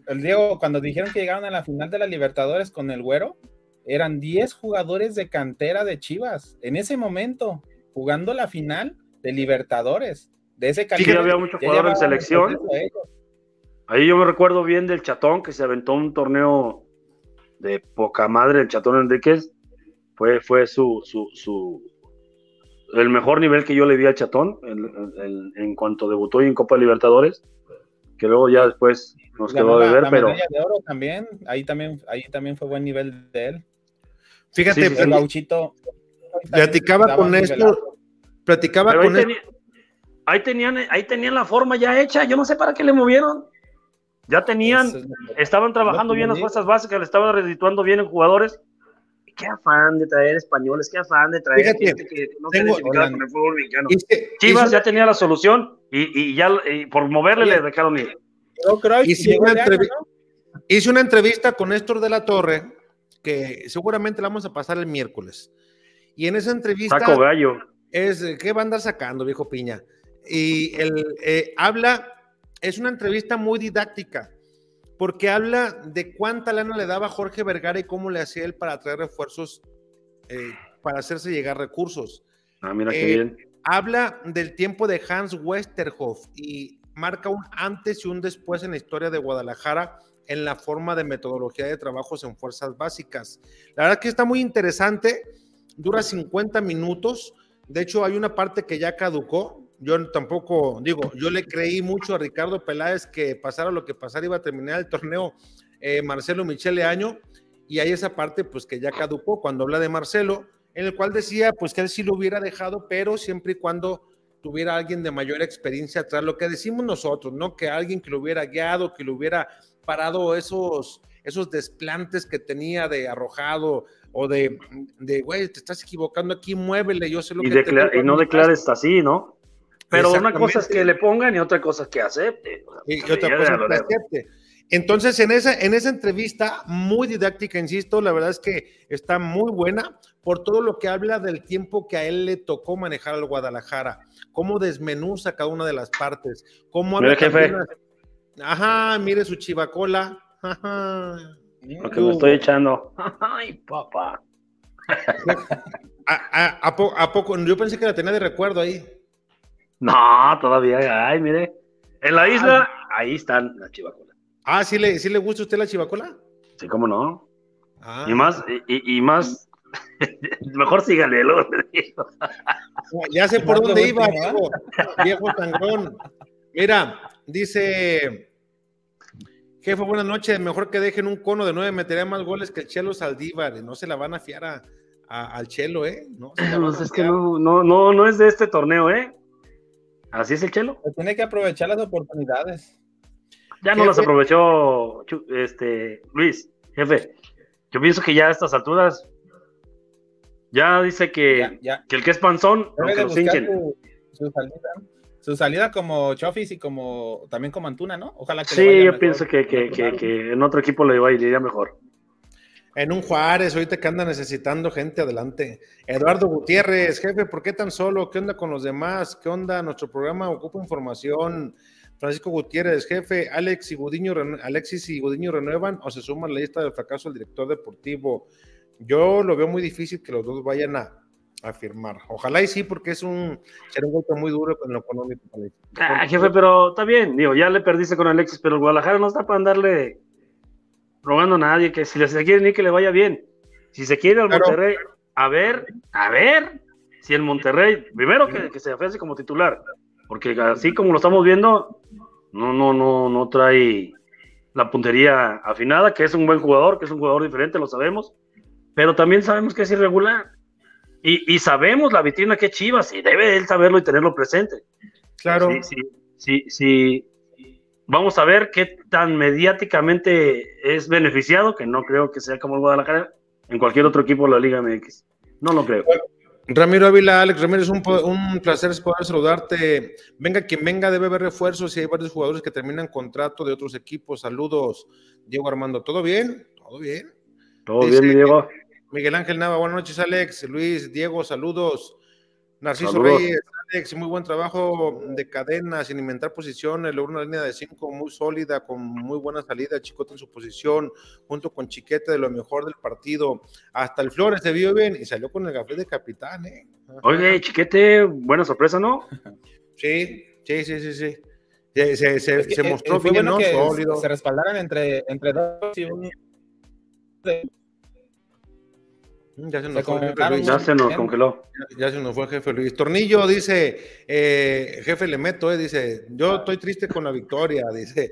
el Diego, cuando dijeron que llegaron a la final de la Libertadores con el Güero, eran 10 jugadores de cantera de Chivas. En ese momento, jugando la final de Libertadores. De ese calibre. Sí, había muchos jugadores en selección. Ahí yo me recuerdo bien del Chatón, que se aventó un torneo de poca madre, el Chatón Enríquez. Fue, fue su, su, su, el mejor nivel que yo le vi al Chatón en, en, en cuanto debutó en Copa Libertadores que luego ya después nos quedó de ver, la pero. De oro también, ahí también, ahí también fue buen nivel de él. Fíjate, sí, sí, el gauchito. Platicaba con esto, platicaba pero con ahí, tenía, ahí, tenían, ahí tenían la forma ya hecha, yo no sé para qué le movieron. Ya tenían, es, estaban trabajando bien las fuerzas básicas, le estaban redituando bien en jugadores. Qué afán de traer españoles, qué afán de traer Fíjate, gente que no tengo, se con el fútbol mexicano. Chivas hizo, ya tenía la solución y, y ya y por moverle le dejaron ir. Hice una, entrev ¿no? hice una entrevista con Néstor de la Torre, que seguramente la vamos a pasar el miércoles. Y en esa entrevista. Saco gallo. Es, ¿qué va a andar sacando, viejo Piña? Y él eh, habla, es una entrevista muy didáctica, porque habla de cuánta lana le daba Jorge Vergara y cómo le hacía él para traer refuerzos, eh, para hacerse llegar recursos. Ah, mira qué eh, bien habla del tiempo de Hans Westerhoff y marca un antes y un después en la historia de Guadalajara en la forma de metodología de trabajos en fuerzas básicas. La verdad que está muy interesante, dura 50 minutos, de hecho hay una parte que ya caducó, yo tampoco, digo, yo le creí mucho a Ricardo Peláez que pasara lo que pasara iba a terminar el torneo eh, Marcelo Michele Año, y hay esa parte pues que ya caducó cuando habla de Marcelo, en el cual decía pues que él sí lo hubiera dejado, pero siempre y cuando tuviera alguien de mayor experiencia atrás, lo que decimos nosotros, ¿no? Que alguien que lo hubiera guiado, que lo hubiera parado esos, esos desplantes que tenía de arrojado o de, de güey, te estás equivocando aquí, muévele, yo sé lo y que te Y no declares así, ¿no? Pero una cosa es que le pongan y otra cosa es que acepte. y, otra cosa es que acepte. Entonces, en esa, en esa entrevista, muy didáctica, insisto, la verdad es que está muy buena por todo lo que habla del tiempo que a él le tocó manejar al Guadalajara, cómo desmenuza cada una de las partes, cómo habla jefe. Ajá, mire su chivacola. Ajá. Lo que me estoy echando. [LAUGHS] Ay, papá. ¿A, poco? Yo pensé que la tenía de recuerdo ahí. No, todavía. Ay, mire. En la isla, ahí están las chivacolas. Ah, ¿sí le, ¿sí le gusta a usted la chivacola? Sí, cómo no. Ah. Y más, y, más. [LAUGHS] Mejor sígale, Ya sé por dónde iba, viejo, viejo sangrón. Mira, dice Jefe, buenas noches. Mejor que dejen un cono de nueve, metería más goles que el Chelo Saldívar. No se la van a fiar a, al Chelo, ¿eh? No, pues [LAUGHS] es que no, no, no, no es de este torneo, ¿eh? ¿Así es el Chelo? tiene que aprovechar las oportunidades. Ya no las aprovechó este Luis, jefe. Yo pienso que ya a estas alturas ya dice que, que el que es panzón, aunque lo hinchen su salida como Chofis y como también como Antuna, ¿no? Ojalá que Sí, yo pienso que, que, que, en otro equipo le iría mejor. En un Juárez, ahorita que anda necesitando gente adelante. Eduardo Gutiérrez, jefe, ¿por qué tan solo? ¿Qué onda con los demás? ¿Qué onda? Nuestro programa ocupa información. Francisco Gutiérrez, jefe, Alex y Gudiño, Alexis y Gudiño renuevan o se suman a la lista del fracaso del director deportivo. Yo lo veo muy difícil que los dos vayan a, afirmar. Ojalá y sí, porque es un, será un golpe muy duro con lo económico. Ah, jefe, pero está bien, digo, ya le perdiste con Alexis, pero el Guadalajara no está para andarle rogando a nadie que si se quiere ni que le vaya bien. Si se quiere al Monterrey, a ver, a ver, si el Monterrey, primero que, que se ofrece como titular, porque así como lo estamos viendo, no, no, no, no trae la puntería afinada, que es un buen jugador, que es un jugador diferente, lo sabemos, pero también sabemos que es irregular. Y, sabemos la vitrina que es Chivas y debe él saberlo y tenerlo presente. Claro. Sí, sí, sí, Vamos a ver qué tan mediáticamente es beneficiado, que no creo que sea como el Guadalajara, en cualquier otro equipo de la Liga MX. No lo creo. Ramiro Ávila, Alex Ramírez, un, un placer poder saludarte. Venga quien venga, debe haber refuerzos y hay varios jugadores que terminan contrato de otros equipos. Saludos, Diego Armando. ¿Todo bien? ¿Todo bien? Todo bien, Diego. Miguel Ángel Nava, buenas noches, Alex. Luis, Diego, saludos. Narciso Reyes, Alex, muy buen trabajo de cadena, sin inventar posiciones, logró una línea de cinco muy sólida, con muy buena salida, Chicote en su posición, junto con Chiquete de lo mejor del partido. Hasta el Flores se vio bien y salió con el café de capitán, ¿eh? Oye, [LAUGHS] Chiquete, buena sorpresa, ¿no? Sí, sí, sí, sí, sí. Se, se, se, mostró eh, bien, ¿no? Sólido. Se respaldaran entre, entre dos y un ya se nos, fue, ya se nos congeló. Ya, se nos fue el jefe Luis. Tornillo dice, eh, jefe le meto, eh, dice, yo estoy triste con la victoria, dice.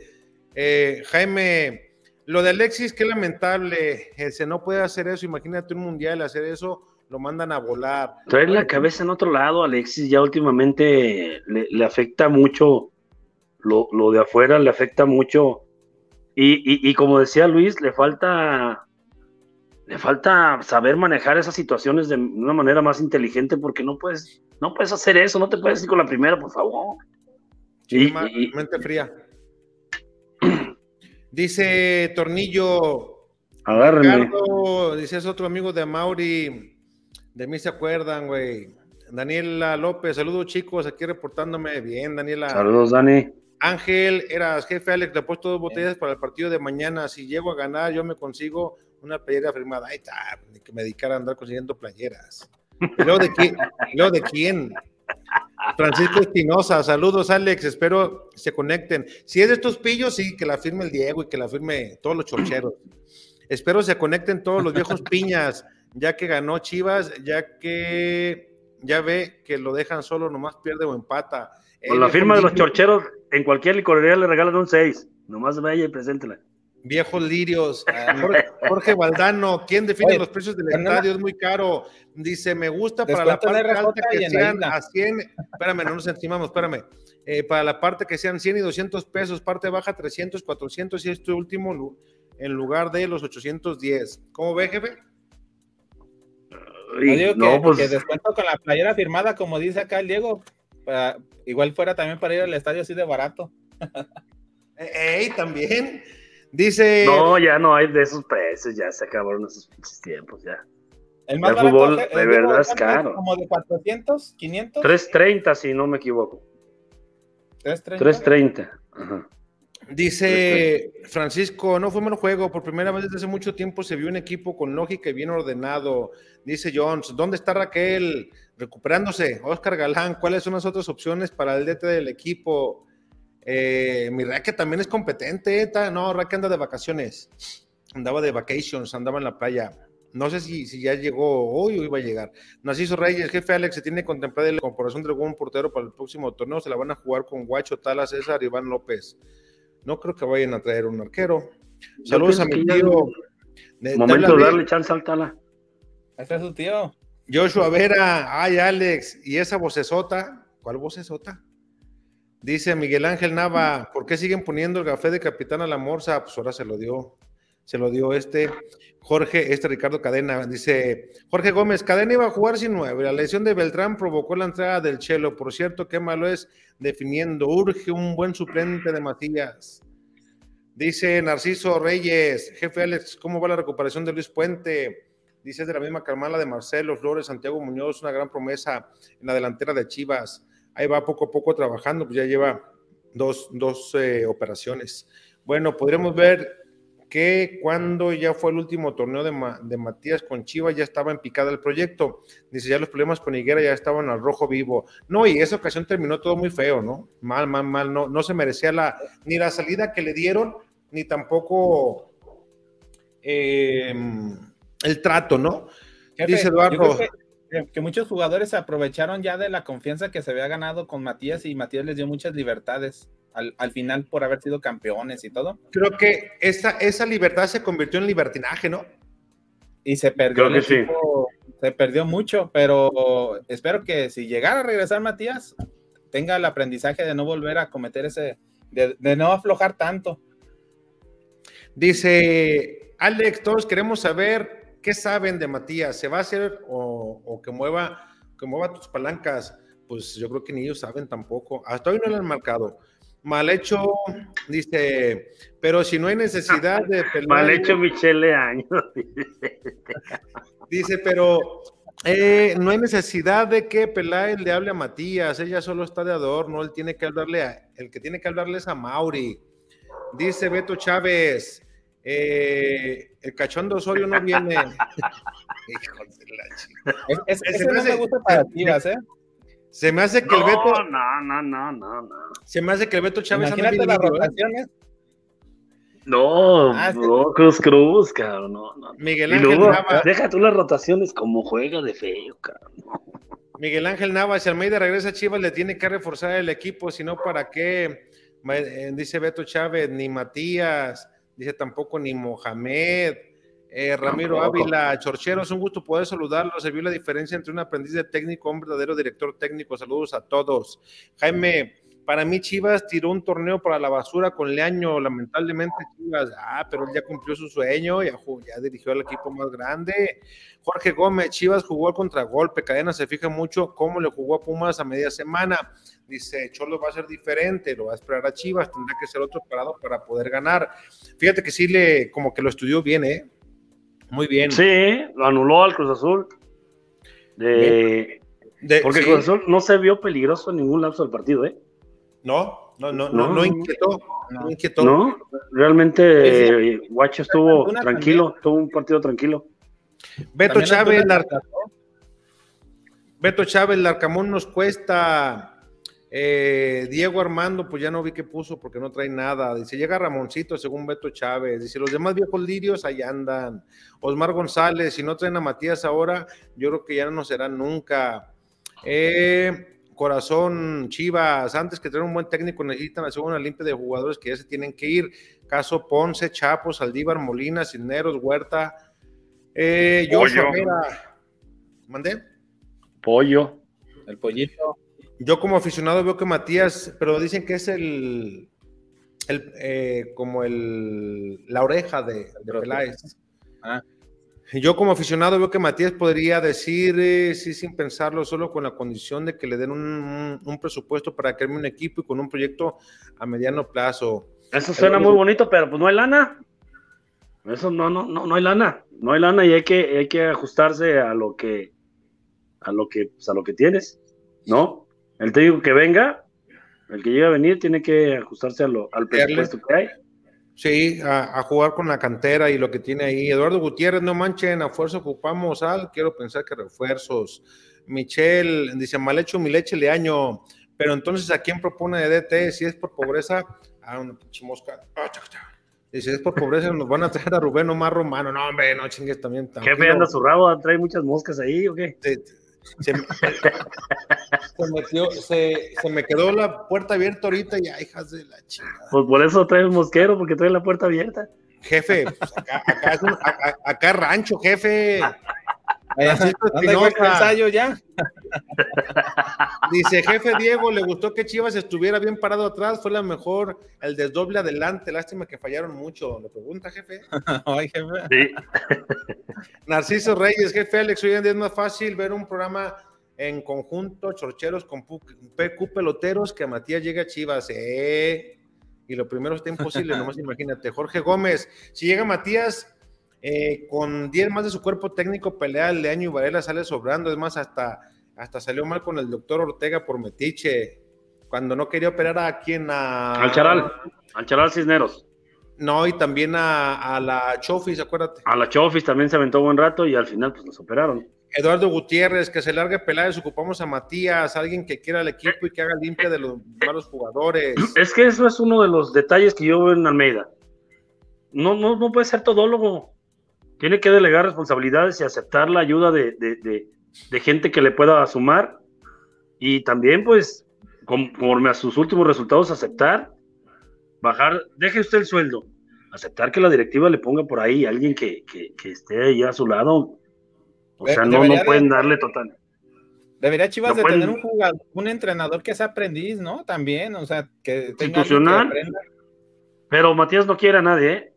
Eh, Jaime, lo de Alexis, qué lamentable, se no puede hacer eso, imagínate un mundial hacer eso, lo mandan a volar. Traer la cabeza en otro lado, Alexis, ya últimamente le, afecta mucho, lo, de afuera le afecta mucho. y como decía Luis, le falta le falta saber manejar esas situaciones de una manera más inteligente porque no puedes, no puedes hacer eso, no te puedes ir con la primera, por favor. Sí, mente fría. [CLEARS THROAT] Dice Tornillo. Agárrenme. dice es otro amigo de Mauri. De mí se acuerdan, güey. Daniela López, saludos chicos, aquí reportándome. Bien, Daniela. Saludos, Dani. Ángel, eras jefe Alex, le he puesto dos botellas para el partido de mañana. Si llego a ganar, yo me consigo una playera firmada. Ahí está, que me dedicara a andar consiguiendo playeras. ¿Y luego de quién? ¿Y de quién? Francisco Espinosa, saludos Alex, espero se conecten. Si es de estos pillos, sí, que la firme el Diego y que la firme todos los chorcheros. Espero se conecten todos los viejos piñas, ya que ganó Chivas, ya que ya ve que lo dejan solo, nomás pierde o empata. Con la firma de los chorcheros, en cualquier licorería le regalan un 6. Nomás vaya y preséntela. Viejos lirios. [LAUGHS] Jorge, Valdano, ¿quién define los precios del estadio? Es muy caro. Dice, me gusta para la parte alta que sean a 100. Espérame, no nos encimamos, espérame. Eh, para la parte que sean 100 y 200 pesos, parte baja 300, 400 y este último en lugar de los 810. ¿Cómo ve, jefe? no, pues... que descuento con la playera firmada, como dice acá el Diego, igual fuera también para ir al estadio así de barato. [LAUGHS] Ey, también. Dice. No, ya no hay de esos precios, ya se acabaron esos tiempos, ya. El más barato, fútbol de verdad es caro. Como de 400, 500. 330, si no me equivoco. 330. 330. Ajá. Dice Francisco, no fue mal juego, por primera vez desde hace mucho tiempo se vio un equipo con lógica y bien ordenado. Dice Jones, ¿dónde está Raquel? Recuperándose. Oscar Galán, ¿cuáles son las otras opciones para el DT del equipo? Eh, mi Raquel también es competente, no, Raquel anda de vacaciones, andaba de vacations, andaba en la playa. No sé si, si ya llegó hoy o iba a llegar. Narciso Reyes, jefe Alex, se tiene contemplada la incorporación de algún portero para el próximo torneo. Se la van a jugar con Guacho, Tala, César, Iván López. No creo que vayan a traer un arquero. Saludos a mi tío. Momento de darle chance al Tala. Este es su tío. Joshua Vera, ay Alex, ¿y esa vocesota? ¿Cuál vocesota? Dice Miguel Ángel Nava, ¿por qué siguen poniendo el café de capitán a la morsa? Pues ahora se lo dio, se lo dio este Jorge, este Ricardo Cadena. Dice Jorge Gómez, Cadena iba a jugar sin nueve. La lesión de Beltrán provocó la entrada del Chelo. Por cierto, qué malo es definiendo. Urge un buen suplente de Matías. Dice Narciso Reyes, jefe Alex, ¿cómo va la recuperación de Luis Puente? Dice de la misma Carmala de Marcelo Flores, Santiago Muñoz, una gran promesa en la delantera de Chivas. Ahí va poco a poco trabajando, pues ya lleva dos, eh, operaciones. Bueno, podremos ver que cuando ya fue el último torneo de, de, Matías con Chivas ya estaba en picada el proyecto. Dice, ya los problemas con Higuera ya estaban al rojo vivo. No, y esa ocasión terminó todo muy feo, ¿no? Mal, mal, mal. No, no se merecía la, ni la salida que le dieron, ni tampoco em, el trato, ¿no? Dice Eduardo. Que, muchos jugadores aprovecharon ya de la confianza que se había ganado con Matías y Matías les dio muchas libertades al, final por haber sido campeones y todo. Creo que esa, esa libertad se convirtió en libertinaje, ¿no? Y se perdió, el equipo, se perdió mucho, pero espero que si llegara a regresar Matías, tenga el aprendizaje de no volver a cometer ese, de no aflojar tanto. Dice Alex, todos queremos saber qué saben de Matías. ¿Se va a hacer o, que mueva que mueva tus palancas? Pues yo creo que ni ellos saben tampoco. Hasta hoy no le han marcado. Mal hecho, dice, pero si no hay necesidad de [LAUGHS] Mal hecho Michele Año. [LAUGHS] dice, pero eh, no hay necesidad de que Peláez le hable a Matías, ella solo está de adorno, él tiene que hablarle a, el que tiene que hablarle es a Mauri. Dice Beto Chávez, eh, el cachondo Osorio no viene. [LAUGHS] es, ese no me gusta para Chivas, ¿eh? Se me hace que el Beto. No, no, no, no, no. Se me hace que el Beto Chávez Imagínate las ¿eh? rotaciones. No, ah, no, Cruz Cruz, cabrón, no, no. Miguel Ángel Nava. Deja tú las rotaciones como juega de feo, cabrón. Miguel Ángel Nava, si Almeida regresa a Chivas, le tiene que reforzar el equipo, si no, ¿para qué? Eh, dice Beto Chávez, ni Matías, dice tampoco ni Mohamed. Eh, Ramiro Ávila, Chorchero, es un gusto poder saludarlo. Se vio la diferencia entre un aprendiz de técnico, un verdadero director técnico. Saludos a todos. Jaime, para mí Chivas tiró un torneo para la basura con Leaño, lamentablemente Chivas, ah, pero él ya cumplió su sueño, ya, ya dirigió al equipo más grande. Jorge Gómez, Chivas jugó al contragolpe, Cadena se fija mucho cómo le jugó a Pumas a media semana. Dice, Cholo va a ser diferente, lo va a esperar a Chivas, tendrá que ser otro parado para poder ganar. Fíjate que sí le, como que lo estudió bien, ¿eh? Muy bien. Sí, lo anuló al Cruz Azul. De, porque Cruz Azul no se vio peligroso en ningún lapso del partido, ¿eh? No, no, no, no, no inquietó. No, inquietó. no realmente Guacho estuvo tranquilo, tuvo un partido tranquilo. Beto Chávez, Beto Chávez, el Arcamón nos cuesta Eh, Diego Armando, pues ya no vi qué puso porque no trae nada. Dice, llega Ramoncito según Beto Chávez. Dice, los demás viejos lirios ahí andan. Osmar González, si no traen a Matías ahora, yo creo que ya no serán nunca. Eh, corazón, Chivas, antes que tener un buen técnico necesitan hacer una limpia de jugadores que ya se tienen que ir. Caso Ponce, Chapo, Saldívar, Molina, Cisneros, Huerta. Eh, yo ¿Mandé? Pollo. El pollito. Yo como aficionado veo que Matías, pero dicen que es el, el eh, como el la oreja de, de Peláez. Ah. Yo como aficionado veo que Matías podría decir, eh, sí, sin pensarlo, solo con la condición de que le den un, un presupuesto para crearme un equipo y con un proyecto a mediano plazo. Eso suena muy bonito, pero pues no hay lana. Eso no, no, no, no hay lana. No hay lana y hay que, hay que ajustarse a lo que, a lo que, pues, a lo que tienes, ¿no? El técnico que venga, el que llega a venir, tiene que ajustarse a lo, al presupuesto que hay. Sí, a, jugar con la cantera y lo que tiene ahí. Eduardo Gutiérrez, no manchen, a fuerza ocupamos al, quiero pensar que refuerzos. Michelle dice, mal hecho mi leche le año. Pero entonces, ¿a quién propone de DT? Si es por pobreza, a una pinche mosca. Ah, dice, es por pobreza, nos van a traer a Rubén Omar Romano. No, hombre, no chingues también. ¿Qué anda su rabo? ¿Trae muchas moscas ahí o qué? Se, me quedó la puerta abierta ahorita y ay, hijas de la chingada. Pues por eso trae el mosquero, porque trae la puerta abierta. Jefe, pues acá, es rancho, jefe. [LAUGHS] ensayo ya. [LAUGHS] Dice, jefe Diego, le gustó que Chivas estuviera bien parado atrás, fue la mejor, el desdoble adelante, lástima que fallaron mucho. Le pregunta, jefe. [LAUGHS] Ay, jefe. Narciso Reyes, jefe Alex, hoy en día es más fácil ver un programa en conjunto, chorcheros con PQ peloteros, que a Matías llega a Chivas. Eh. Y lo primero está imposible, nomás imagínate. Jorge Gómez, si llega Matías, eh, con 10 más de su cuerpo técnico, pelea el de año y Varela sale sobrando. Es más, hasta, hasta salió mal con el doctor Ortega por Metiche, cuando no quería operar a quien a. Al Charal, al Charal Cisneros. No, y también a, la Chofis, acuérdate. A la Chofis también se aventó buen rato y al final pues nos operaron. Eduardo Gutiérrez, que se largue Peláez, ocupamos a Matías, alguien que quiera el equipo y que haga limpia de los malos jugadores. [CLEARS THROAT] Es que eso es uno de los detalles que yo veo en Almeida. No, no, no puede ser todólogo tiene que delegar responsabilidades y aceptar la ayuda de, gente que le pueda sumar y también pues conforme a sus últimos resultados aceptar, bajar, deje usted el sueldo, aceptar que la directiva le ponga por ahí alguien que, esté ahí a su lado. O sea, no, no pueden darle total. Debería Chivas de tener un jugador, un entrenador que sea aprendiz, ¿no? También, o sea, que institucional. pero Matías no quiere a nadie, ¿eh?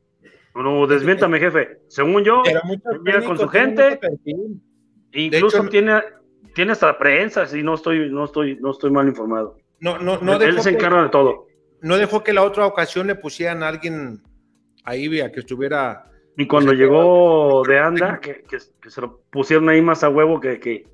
No, desmiéntame, jefe. Según yo, llega con su gente. Incluso tiene, tiene hasta prensa, si no estoy, no estoy, no estoy mal informado. No, no, no Él se encarga de todo. No dejó que la otra ocasión le pusieran a alguien ahí, vea, que estuviera. Y cuando llegó de anda, que, se lo pusieron ahí más a huevo que, que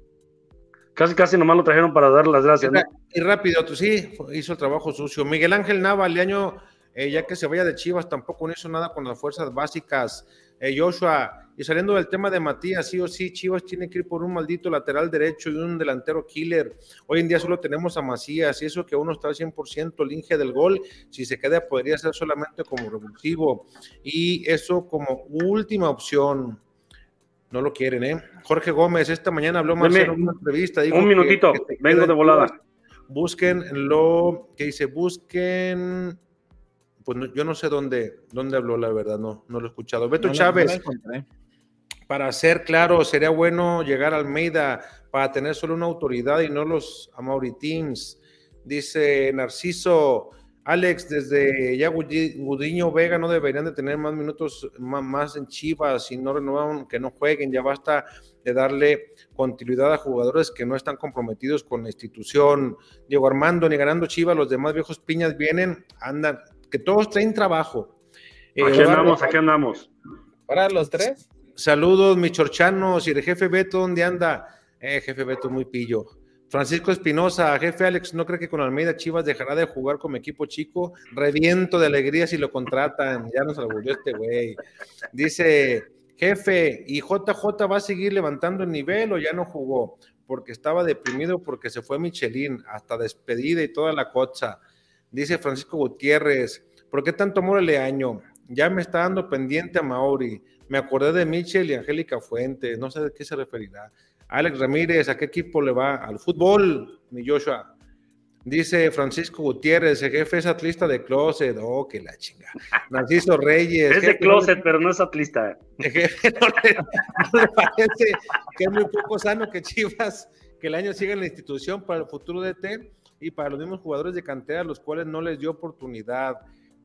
casi casi nomás lo trajeron para darle las gracias. Y, rápido, tú sí, hizo el trabajo sucio. Miguel Ángel Nava, el año eh, ya que se vaya de Chivas, tampoco no hizo nada con las fuerzas básicas. Eh, Joshua, y saliendo del tema de Matías, sí o sí, Chivas tiene que ir por un maldito lateral derecho y un delantero killer. Hoy en día solo tenemos a Macías, y eso que uno está al 100% el inge del gol, si se queda podría ser solamente como revulsivo. Y eso como última opción. No lo quieren, ¿eh? Jorge Gómez, esta mañana habló más en una entrevista. un minutito, vengo de volada. Busquen lo que dice, busquen pues yo no sé dónde, dónde habló, la verdad, no, no lo he escuchado. Beto Chávez, para ser claro, sería bueno llegar a Almeida para tener solo una autoridad y no los Amauri Teams. Dice Narciso, Alex, desde ya Gudiño Vega no deberían de tener más minutos más, en Chivas y no renovan, que no jueguen, ya basta de darle continuidad a jugadores que no están comprometidos con la institución. Diego Armando, ni ganando Chivas, los demás viejos piñas vienen, andan, que todos traen trabajo. Eh, aquí andamos, aquí andamos. ¿Para los tres? Saludos, mi chorchanos y el jefe Beto, ¿dónde anda? Eh, jefe Beto, muy pillo. Francisco Espinosa, jefe Alex, ¿no cree que con Almeida Chivas dejará de jugar como equipo chico? Reviento de alegría si lo contratan. Ya nos orgulló este güey. Dice, jefe, ¿y JJ va a seguir levantando el nivel o ya no jugó? porque estaba deprimido porque se fue Michelin, hasta despedida y toda la cocha. Dice Francisco Gutiérrez, ¿por qué tanto amor al año? Ya me está dando pendiente a Mauri. Me acordé de Michel y Angélica Fuentes, no sé de qué se referirá. Alex Ramírez, ¿a qué equipo le va? Al fútbol, mi Joshua. Dice Francisco Gutiérrez, el jefe es atlista de closet. Oh, que la chinga. [LAUGHS] Narciso Reyes. Es de closet, pero no es atlista. El jefe no le, [LAUGHS] no le parece que es muy poco sano que Chivas, que el año siga en la institución para el futuro de T y para los mismos jugadores de cantera, los cuales no les dio oportunidad.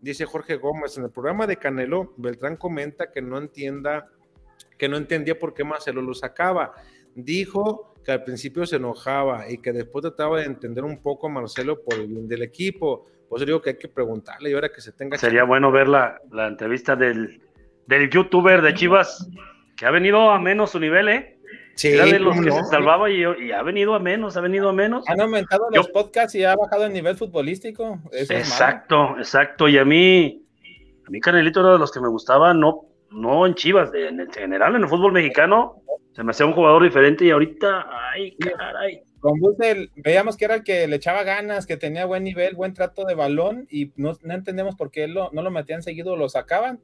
Dice Jorge Gómez, en el programa de Canelo, Beltrán comenta que no entienda, que no entendía por qué Marcelo lo sacaba. Dijo que al principio se enojaba y que después trataba de entender un poco a Marcelo por el bien del equipo. Por eso digo que hay que preguntarle y ahora que se tenga... Sería bueno ver la, la entrevista del, del youtuber de Chivas, que ha venido a menos su nivel, ¿eh? Sí, Era de los que no. se salvaba y, y ha venido a menos, ha venido a menos. Han aumentado Yo- los podcasts y ha bajado el nivel futbolístico. Eso. Exacto, exacto. Y a mí, a mí Canelito era de los que me gustaba, no, no en Chivas, de- en el general, en el fútbol mexicano, se me hacía un jugador diferente y ahorita, ay, caray. Con Bussel veíamos que era el que le echaba ganas, que tenía buen nivel, buen trato de balón y no, no entendemos por qué lo, no lo metían seguido, lo sacaban.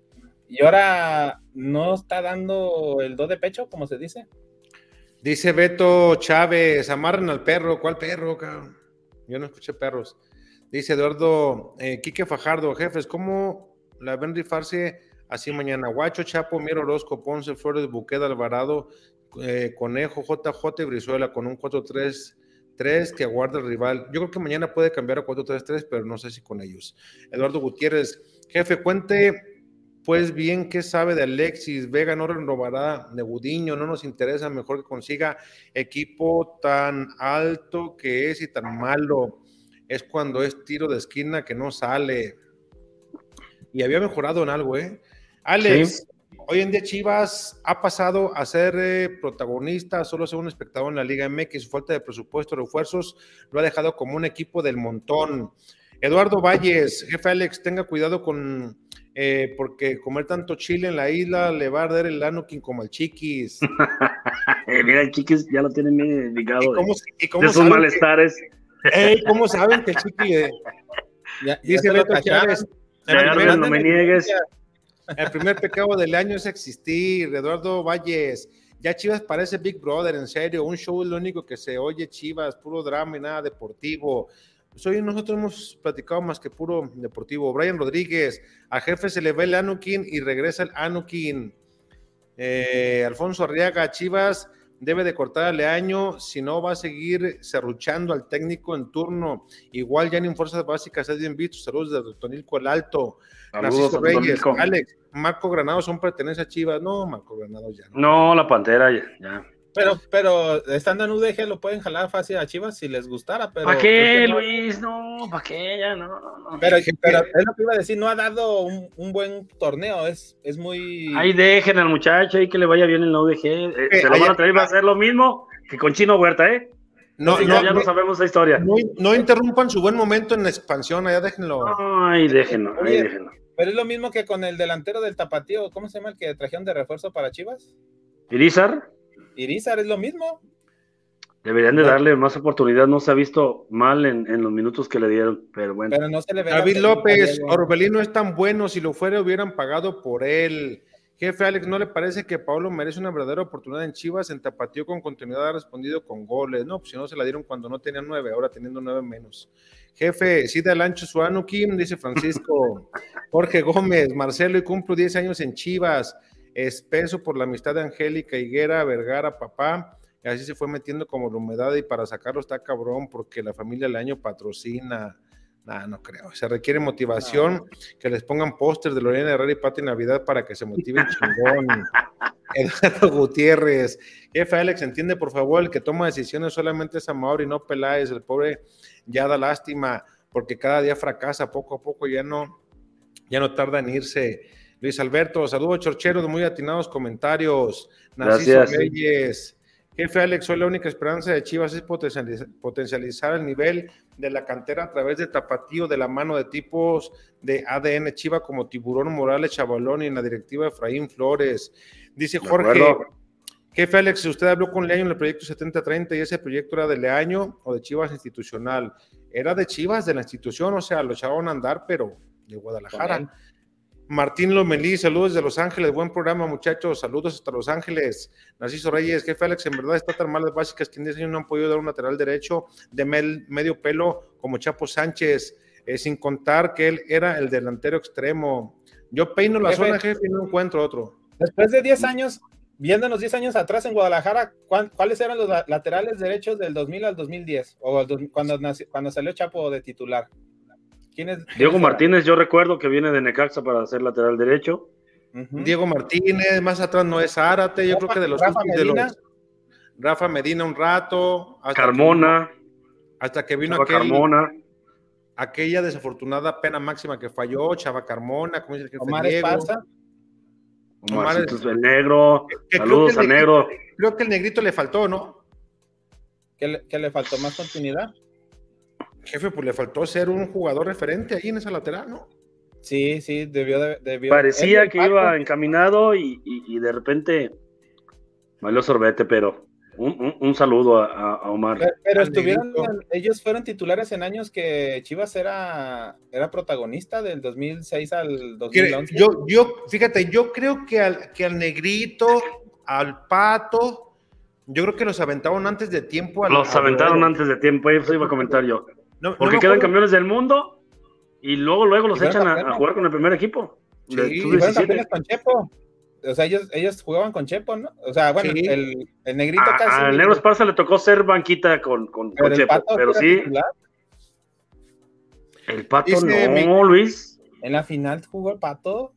Y ahora no está dando el do de pecho, como se dice. Dice Beto Chávez, amarren al perro. ¿Cuál perro, cabrón? Yo no escuché perros. Dice Eduardo eh, Quique Fajardo, jefes, ¿cómo la ven rifarse así mañana? Guacho, Chapo, Miero Orozco, Ponce, Flores, Buqueda, Alvarado, eh, Conejo, JJ y Brizuela con un 4-3-3 que aguarda el rival. Yo creo que mañana puede cambiar a 4-3-3, pero no sé si con ellos. Eduardo Gutiérrez, jefe, cuente pues bien, ¿qué sabe de Alexis? Vega no renovará de Gudiño, no nos interesa, mejor que consiga equipo tan alto que es y tan malo. Es cuando es tiro de esquina que no sale. Y había mejorado en algo, ¿eh? Alex, hoy en día Chivas ha pasado a ser eh, protagonista, solo ser un espectador en la Liga MX. Su falta de presupuesto, refuerzos, lo ha dejado como un equipo del montón. Eduardo Valles, jefe Alex, tenga cuidado con eh, porque comer tanto chile en la isla le va a arder el Anukin como al chiquis. [LAUGHS] Eh, mira, el Chiquis ya lo tienen bien indicado ¿Y de, cómo, y cómo de sus saben que- malestares. Ey, ¿Cómo saben que el chiqui le- Ya, ya dice Beto. Chávez? No me niegues. el primer pecado del año es existir. Eduardo Valles. Ya Chivas parece Big Brother, en serio. Un show es lo único que se oye Chivas, puro drama y nada deportivo. Pues hoy nosotros hemos platicado más que puro deportivo. Brian Rodríguez, a jefe se le ve el Anukin y regresa el Anukin. Eh, Alfonso Arriaga, Chivas debe de cortarle año, si no va a seguir serruchando al técnico en turno. Igual ya en fuerzas básicas es bien visto. Saludos de Tonilco el Alto. Saludos, Narciso Reyes. Alex, Marco Granado son pertenece a Chivas. No, Marco Granado ya no. No, la pantera ya. ya. Pero, pero estando en UDG lo pueden jalar fácil a Chivas si les gustara. Pero ¿Para qué, no. Luis? No, ¿para qué? Ya no, no. Pero, pero es lo que iba a decir, no ha dado un, un buen torneo, es, es muy... Ahí dejen al muchacho ahí que le vaya bien en la UDG. Eh, Eh, se lo van a traer, va a hacer lo mismo que con Chino Huerta, ¿eh? No, ya, no, no sabemos esa historia. no- no interrumpan su buen momento en la expansión, allá déjenlo. Ay, déjenlo, ahí déjenlo. Pero es lo mismo que con el delantero del Tapatío, ¿cómo se llama el que trajeron de refuerzo para Chivas? Irizar, Irizar es lo mismo. deberían de darle más oportunidad. No se ha visto mal en, en los minutos que le dieron, pero bueno. Pero no se le David López. Orbelino es tan bueno, si lo fuera hubieran pagado por él. Jefe Alex, ¿no le parece que Pablo merece una verdadera oportunidad en Chivas? En Tapatío con continuidad ha respondido con goles. No, pues si no se la dieron cuando no tenían nueve, ahora teniendo nueve menos. Jefe, sí da el ancho su Anukim, dice Francisco. [LAUGHS] Jorge Gómez, Marcelo y cumplo 10 años en Chivas. Espeso por la amistad de Angélica Higuera, Vergara, papá. Y así se fue metiendo como la humedad y para sacarlo está cabrón porque la familia del año patrocina. Nah, no creo. Se requiere motivación, que les pongan póster de Lorena Herrera y Pati Navidad para que se motiven [LAUGHS] chingón. Eduardo Gutiérrez. Jefe Alex, entiende por favor, el que toma decisiones solamente es Amor y no Peláez. El pobre ya da lástima porque cada día fracasa, poco a poco ya no, ya no tarda en irse. Luis Alberto, saludos chorcheros, muy atinados comentarios. Narciso Gracias. Reyes. Jefe Alex, hoy la única esperanza de Chivas es potencializ- potencializar el nivel de la cantera a través de tapatío de la mano de tipos de ADN Chiva como Tiburón Morales, Chavalón y en la directiva Efraín Flores. Dice Jorge. Jefe Alex, usted habló con Leaño en el proyecto 7030 y ese proyecto era de Leaño o de Chivas institucional. Era de Chivas, de la institución, o sea, lo echaron a andar, pero de Guadalajara. Martín Lomelí, saludos de Los Ángeles, buen programa muchachos, saludos hasta Los Ángeles. Narciso Reyes, jefe Alex, en verdad está tan mal las básicas que en 10 años no han podido dar un lateral derecho de medio pelo como Chapo Sánchez, eh, sin contar que él era el delantero extremo. Yo peino la zona, jefe, y no encuentro otro. Después de 10 años, viéndonos 10 años atrás en Guadalajara, ¿cuáles eran los laterales derechos del 2000 al 2010? O cuando, cuando salió Chapo de titular. Diego Martínez, yo recuerdo que viene de Necaxa para hacer lateral derecho. Diego Martínez, más atrás no es Árate, yo creo que de los, Rafa Medina. Rafa Medina un rato. Carmona. hasta que vino aquel, Carmona. aquella desafortunada pena máxima que falló, Chava Carmona, como dice el jefe Omar Diego. Omar el negro. Saludos al negro. Creo que el negrito le faltó, ¿no? ¿Que que le faltó más continuidad? Jefe, pues le faltó ser un jugador referente ahí en esa lateral, ¿no? Sí, sí, debió de. Parecía que iba encaminado y, de repente valió sorbete, pero un, saludo a, Omar. Pero, estuvieron, ellos fueron titulares en años que Chivas era, era protagonista del 2006 al 2011. Yo, yo, fíjate, yo creo que al, que al Negrito, al Pato, yo creo que los aventaron antes de tiempo. los aventaron antes de tiempo, eso iba a comentar yo. Porque quedan campeones del mundo y luego luego los echan a, jugar con el primer equipo. Sí, con Chepo. O sea, ellos, ellos jugaban con Chepo, ¿no? O sea, bueno, el, el, negrito a, casi. Al negro Esparza le tocó ser banquita con, con, con Chepo, pero sí. El pato no, Luis. En la final jugó el pato.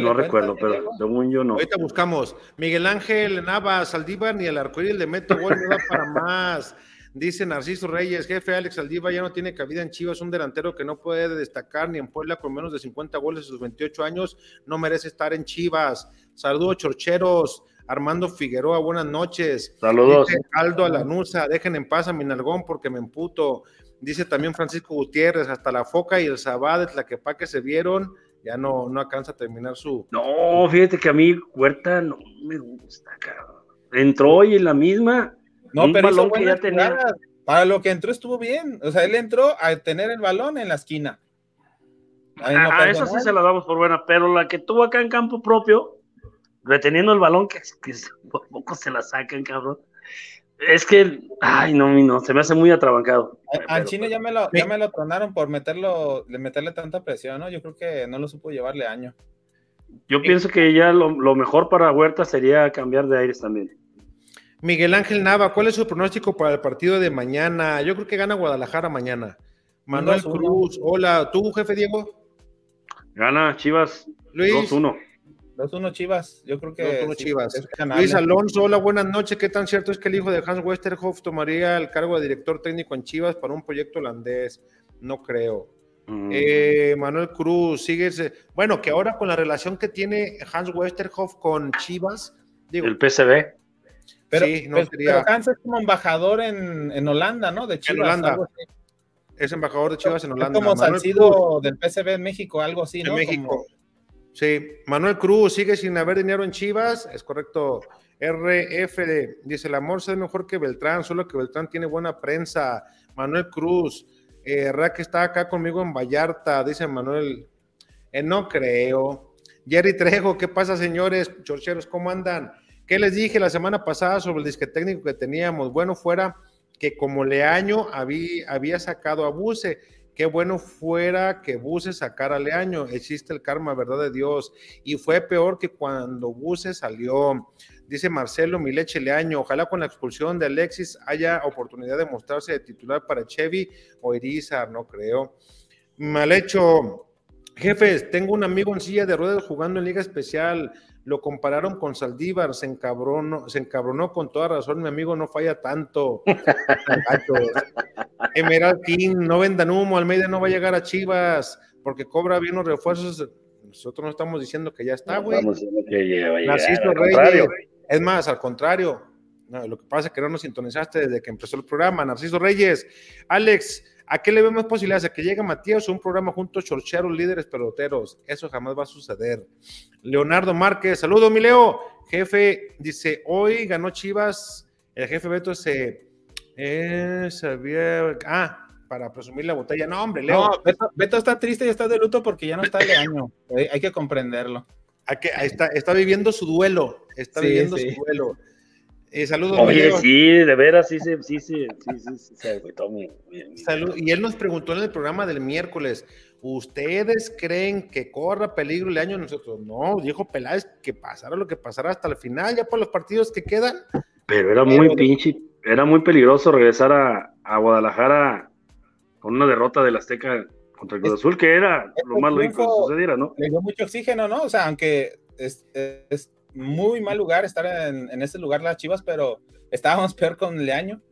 no recuerdo, pero según yo no. Ahorita buscamos. Miguel Ángel Nava, Saldívar ni el arcoíris le mete gol, no da para más. Dice Narciso Reyes, jefe Alex Aldiva ya no tiene cabida en Chivas, un delantero que no puede destacar ni en Puebla con menos de 50 goles a sus 28 años, no merece estar en Chivas. Saludos, chorcheros. Armando Figueroa, buenas noches. Saludos. Dice Aldo Alanuza, dejen en paz a mi nalgón porque me emputo. Dice también Francisco Gutiérrez, hasta la foca y el Sabad, la que pa' que se vieron, ya no, no alcanza a terminar su. No, fíjate que a mí Huerta no me gusta, cabrón. Entró hoy en la misma no, pero balón que ya tenía. Para lo que entró estuvo bien. O sea, él entró a tener el balón en la esquina. A, esa sí se la damos por buena, pero la que tuvo acá en campo propio, reteniendo el balón, que, por poco se la sacan, cabrón. Es que, ay, no, no, se me hace muy atrabancado. Al chino ya me lo, ya me lo tronaron por meterlo, meterle tanta presión, ¿no? Yo creo que no lo supo llevarle año. Yo pienso que ya lo, lo mejor para Huerta sería cambiar de aires también. Miguel Ángel Nava, ¿cuál es su pronóstico para el partido de mañana? Yo creo que gana Guadalajara mañana. Manuel Cruz, hola, ¿tú, jefe Diego? Gana Chivas. Luis. 2-1. 2-1 Chivas, yo creo que. 2-1 Chivas. Luis Alonso, hola, buenas noches. ¿Qué tan cierto es que el hijo de Hans Westerhoff tomaría el cargo de director técnico en Chivas para un proyecto holandés? No creo. Mm. Eh, Manuel Cruz, sigue. Bueno, que ahora con la relación que tiene Hans Westerhoff con Chivas. Digo, el PCB. Pero, sí, no sería... Hans es como embajador en, en, Holanda, ¿no? De Chivas. En Holanda. Es embajador de Chivas en Holanda. Es como Salcido del PSV en México, algo así, ¿no? En México. Sí, Manuel Cruz sigue sin haber dinero en Chivas, es correcto. RF dice: el amor es mejor que Beltrán, solo que Beltrán tiene buena prensa. Manuel Cruz, eh, Rack está acá conmigo en Vallarta, dice Manuel. Eh, no creo. Jerry Trejo, ¿qué pasa, señores? Chorcheros, ¿cómo andan? ¿Qué les dije la semana pasada sobre el disque técnico que teníamos? Bueno, fuera que como Leaño había, sacado a Buse, qué bueno fuera que Buse sacara a Leaño. Existe el karma, verdad de Dios. Y fue peor que cuando Buse salió. Dice Marcelo Mileche Leaño, ojalá con la expulsión de Alexis haya oportunidad de mostrarse de titular para Chevy o Irizar, no creo. Mal hecho. Jefes, tengo un amigo en silla de ruedas jugando en Liga Especial lo compararon con Saldívar, se encabronó, se encabronó con toda razón, mi amigo no falla tanto. [LAUGHS] Emerald King, no vendan humo, Almeida no va a llegar a Chivas porque cobra bien los refuerzos. Nosotros no estamos diciendo que ya está, güey. Reyes. Es más, al contrario. lo que pasa es que no nos sintonizaste desde que empezó el programa. Narciso Reyes, Alex, ¿A qué le vemos posibilidades? ¿A que llegue Matías o un programa junto a líderes peloteros? Eso jamás va a suceder. Leonardo Márquez, saludo mi Leo. Jefe, dice, hoy ganó Chivas, el jefe Beto se... Eh, sabía... Ah, para presumir la botella. No, hombre, Leo. No, Beto, Beto está triste y está de luto porque ya no está de año. [LAUGHS] Hay, hay que comprenderlo. Hay que- ahí está, está viviendo su duelo. Está Sí, viviendo sí. su duelo. Eh, saludos, Oye, sí, de veras, sí, sí, sí, sí, sí, sí, sí, se agüitó mi- Salud. Y él nos preguntó en el programa del miércoles, ¿ustedes creen que corra peligro el año? Nosotros, no, dijo Peláez que pasara lo que pasara hasta el final, ya por los partidos que quedan. Pero era muy pinche, era muy peligroso regresar a, a Guadalajara con una derrota del Azteca contra el Cruz Azul, que era lo más lógico que sucediera, ¿no? Le dio mucho oxígeno, ¿no? O sea, aunque es, es muy mal lugar estar en, en ese lugar las Chivas, pero estábamos [LAUGHS] peor con Leaño.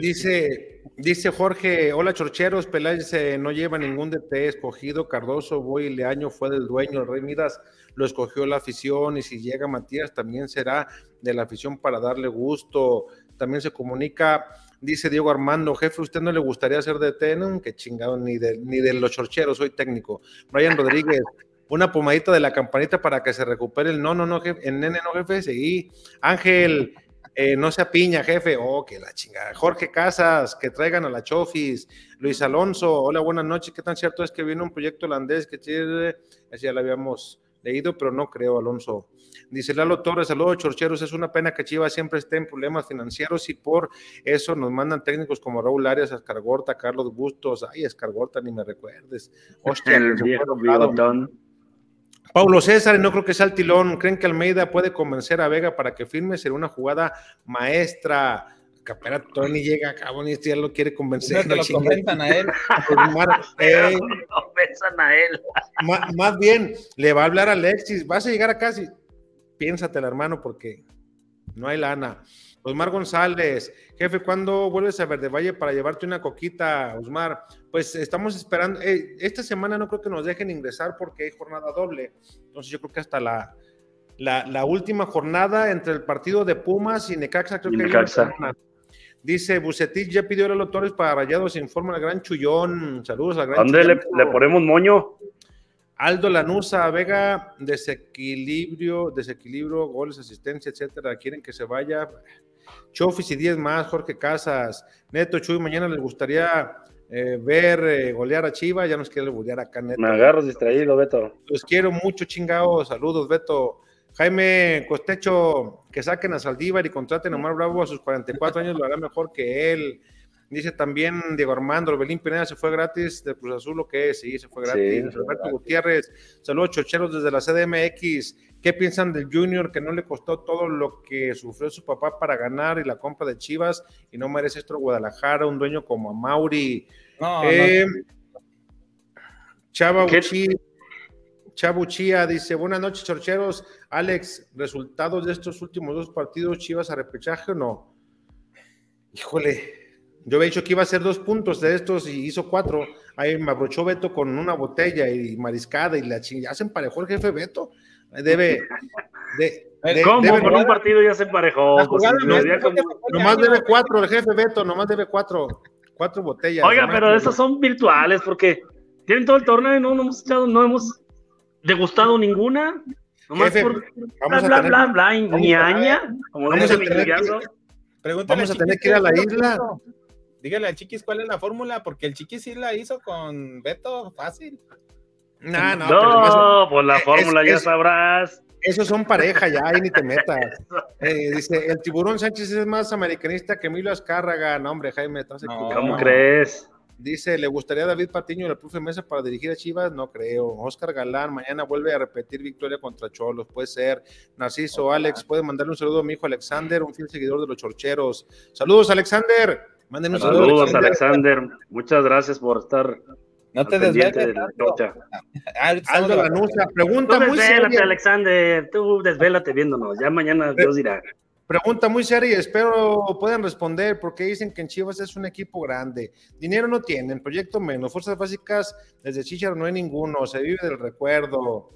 Dice, dice Jorge, hola chorcheros, Peláez eh, no lleva ningún DT escogido, Cardoso, Boy y Leaño fue del dueño, el Rey Midas lo escogió la afición y si llega Matías también será de la afición para darle gusto. También se comunica, dice Diego Armando, jefe, ¿usted no le gustaría ser DT? No, que chingado, ni de, ni de los chorcheros, soy técnico. Brian [LAUGHS] Rodríguez, una pomadita de la campanita para que se recupere el no, no, no, jefe, el nene, no, jefe, sí. Ángel, eh, no sea piña, jefe. Oh, que la chingada. Jorge Casas, que traigan a la Chofis. Luis Alonso, hola, buenas noches. ¿Qué tan cierto es que viene un proyecto holandés que tiene? Así ya lo habíamos leído, pero no creo, Alonso. Dice Lalo Torres, saludos, chorcheros. Es una pena que Chivas siempre esté en problemas financieros y por eso nos mandan técnicos como Raúl Arias, Escargorta, Carlos Bustos. Ay, Escargorta, ni me recuerdes. Hostia, [LAUGHS] El viejo bigotón. Paulo César, no creo que sea el tilón. ¿Creen que Almeida puede convencer a Vega para que firme? Sería una jugada maestra. Capera Tony llega a cabo y este ya lo quiere convencer. que lo comentan a él. [LAUGHS] Eh, No a él. más bien, le va a hablar a Alexis. Vas a llegar a casi. Piénsatela, hermano, porque no hay lana. Osmar González, jefe, ¿cuándo vuelves a Verde Valle para llevarte una coquita, Osmar? Pues estamos esperando. eh, esta semana no creo que nos dejen ingresar porque hay jornada doble. Entonces yo creo que hasta la, la, la última jornada entre el partido de Pumas y Necaxa, creo Y que hay Necaxa. una. Dice Bucetich, ya pidió a los Torres para Rayados, informa al gran Chullón. Saludos al gran ¿Dónde le, le ponemos moño? Aldo Lanusa, Vega, desequilibrio, desequilibrio, goles, asistencia, etcétera. Quieren que se vaya. Chofis y 10 más, Jorge Casas, Neto Chuy, mañana les gustaría eh, ver eh, golear a Chiva, ya nos quiere golear acá, Neto. Me agarras distraído, Beto. Los quiero mucho, chingados. Saludos, Beto. Jaime Costecho, que saquen a Saldívar y contraten a Omar Bravo a sus 44 años, lo hará mejor que él. Dice también Diego Armando, Orbelín Pineda se fue gratis del Cruz Azul, lo que es, sí, se fue Sí, gratis. se fue Roberto gratis. Gutiérrez, saludos chocheros desde la CDMX. ¿Qué piensan del Junior que no le costó todo lo que sufrió su papá para ganar y la compra de Chivas y no merece esto Guadalajara, un dueño como a Mauri? No, Eh, no. Chava dice, buenas noches, chorcheros. Alex, ¿resultados de estos últimos dos partidos Chivas a repechaje o no? Híjole, yo había dicho que iba a ser dos puntos de estos y hizo cuatro. Ahí me abrochó Beto con una botella y mariscada y la chingada. Ya se emparejó el jefe Beto. Debe, de, de- ¿Cómo? debe- Con un partido ya se emparejó. Pues, no como- nomás debe cuatro el jefe Beto, nomás debe cuatro, cuatro botellas. Oiga, pero que- esas son virtuales porque tienen todo el torneo y no, no hemos echado, no hemos degustado ninguna. Nomás Jefe, por vamos a bla, bla, tener- bla, bla, y vamos a- ñaña, como vamos a tener que- crillazo. Pregúntale Vamos a tener que ir a la isla. Dígale al Chiquis cuál es la fórmula, porque el Chiquis sí la hizo con Beto fácil. No, no, No, pues la es- fórmula ya es- sabrás. Esos son pareja ya, ahí ni te [LAUGHS] metas. Eh, dice, el tiburón Sánchez es más americanista que Emilio Azcárraga. No, hombre, Jaime, estás No. equivocado. ¿Cómo crees? Dice, ¿le gustaría a David Patiño la profe Mesa para dirigir a Chivas? No creo. Oscar Galán, mañana vuelve a repetir victoria contra Cholos. Puede ser. Narciso, Alex, puede mandarle un saludo a mi hijo Alexander, un fiel seguidor de los chorcheros. Saludos, Alexander. Saludo. Saludos, Alexander. Muchas gracias por estar No te pendiente desveles. de. Ah, Aldo Tú pregunta muy desvélate, seria. Alexander. Tú desvélate viéndonos. Ya mañana Dios dirá. Pregunta muy seria y espero puedan responder porque dicen que en Chivas es un equipo grande. Dinero no tienen, proyecto menos, fuerzas básicas desde Chicharo no hay ninguno, se vive del recuerdo.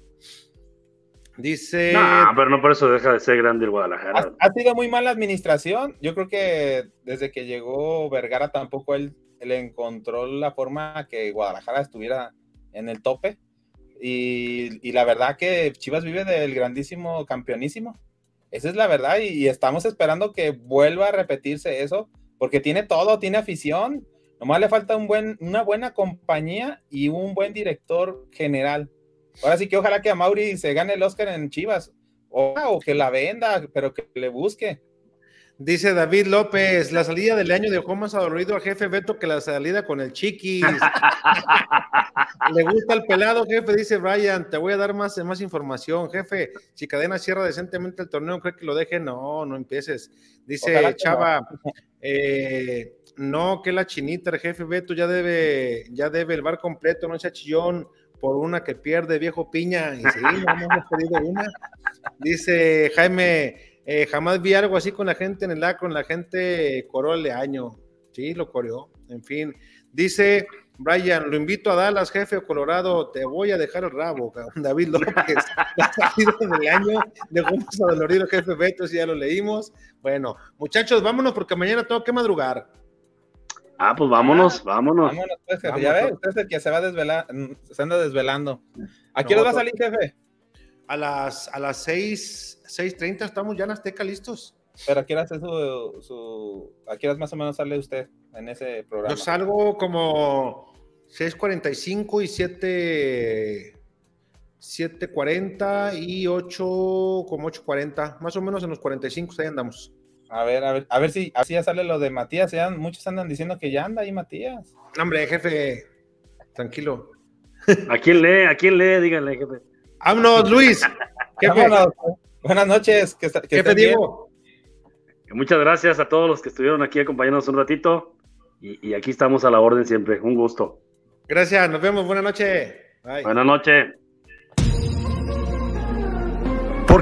Dice, No, pero no por eso deja de ser grande el Ha, Guadalajara. ha sido muy mala administración. Yo creo que desde que llegó Vergara tampoco él, él encontró la forma que Guadalajara estuviera en el tope. Y, la verdad que Chivas vive del grandísimo campeonísimo. Esa es la verdad y, estamos esperando que vuelva a repetirse eso, porque tiene todo, tiene afición. Nomás le falta un buen, una buena compañía y un buen director general. Ahora sí que ojalá que a Mauri se gane el Oscar en Chivas, o, o que la venda, pero que le busque. Dice David López, la salida del año dejó más adolorido al jefe Beto que la salida con el chiquis. [LAUGHS] Le gusta el pelado, jefe, dice Brian. Te voy a dar más, más información, jefe. Si Cadena cierra decentemente el torneo, ¿cree que lo deje? No, no empieces. Dice Chava, eh, no. que la chinita, el jefe Beto ya debe, ya debe el bar completo, no sea chillón por una que pierde viejo piña. Y sí, [LAUGHS] no hemos perdido una. Dice Jaime. Eh, jamás vi algo así con la gente en el con la gente coró el año. Sí, lo coreó. En fin, dice Brian, lo invito a Dallas, jefe Colorado, te voy a dejar el rabo, [LAUGHS] David López, la salida del año, dejó más dolorido jefe Beto, si ya lo leímos. Bueno, muchachos, vámonos porque mañana tengo que madrugar. Ah, pues vámonos, vámonos. Vámonos, pues, jefe. ya ve, usted es el que se va a desvelar, se anda desvelando. ¿A quién va a salir, jefe? A las, a las 6, 6.30 estamos ya en Azteca listos. Pero ¿a qué hace su, su, ¿a qué más o menos sale usted en ese programa? Yo salgo como 6.45 y 7... 7.40 y 8, como 8.40, más o menos en los 45, ahí andamos. A ver, a ver, a ver si así ya sale lo de Matías. Ya muchos andan diciendo que ya anda ahí Matías. Hombre, jefe, tranquilo. ¿A quién lee? ¿A quién lee? Díganle, jefe. Vámonos, Luis. [LAUGHS] Buenas noches. Que, ¿Qué te digo? Muchas gracias a todos los que estuvieron aquí acompañándonos un ratito. Y, aquí estamos a la orden siempre. Un gusto. Gracias, nos vemos. Buenas noches. Buenas noches.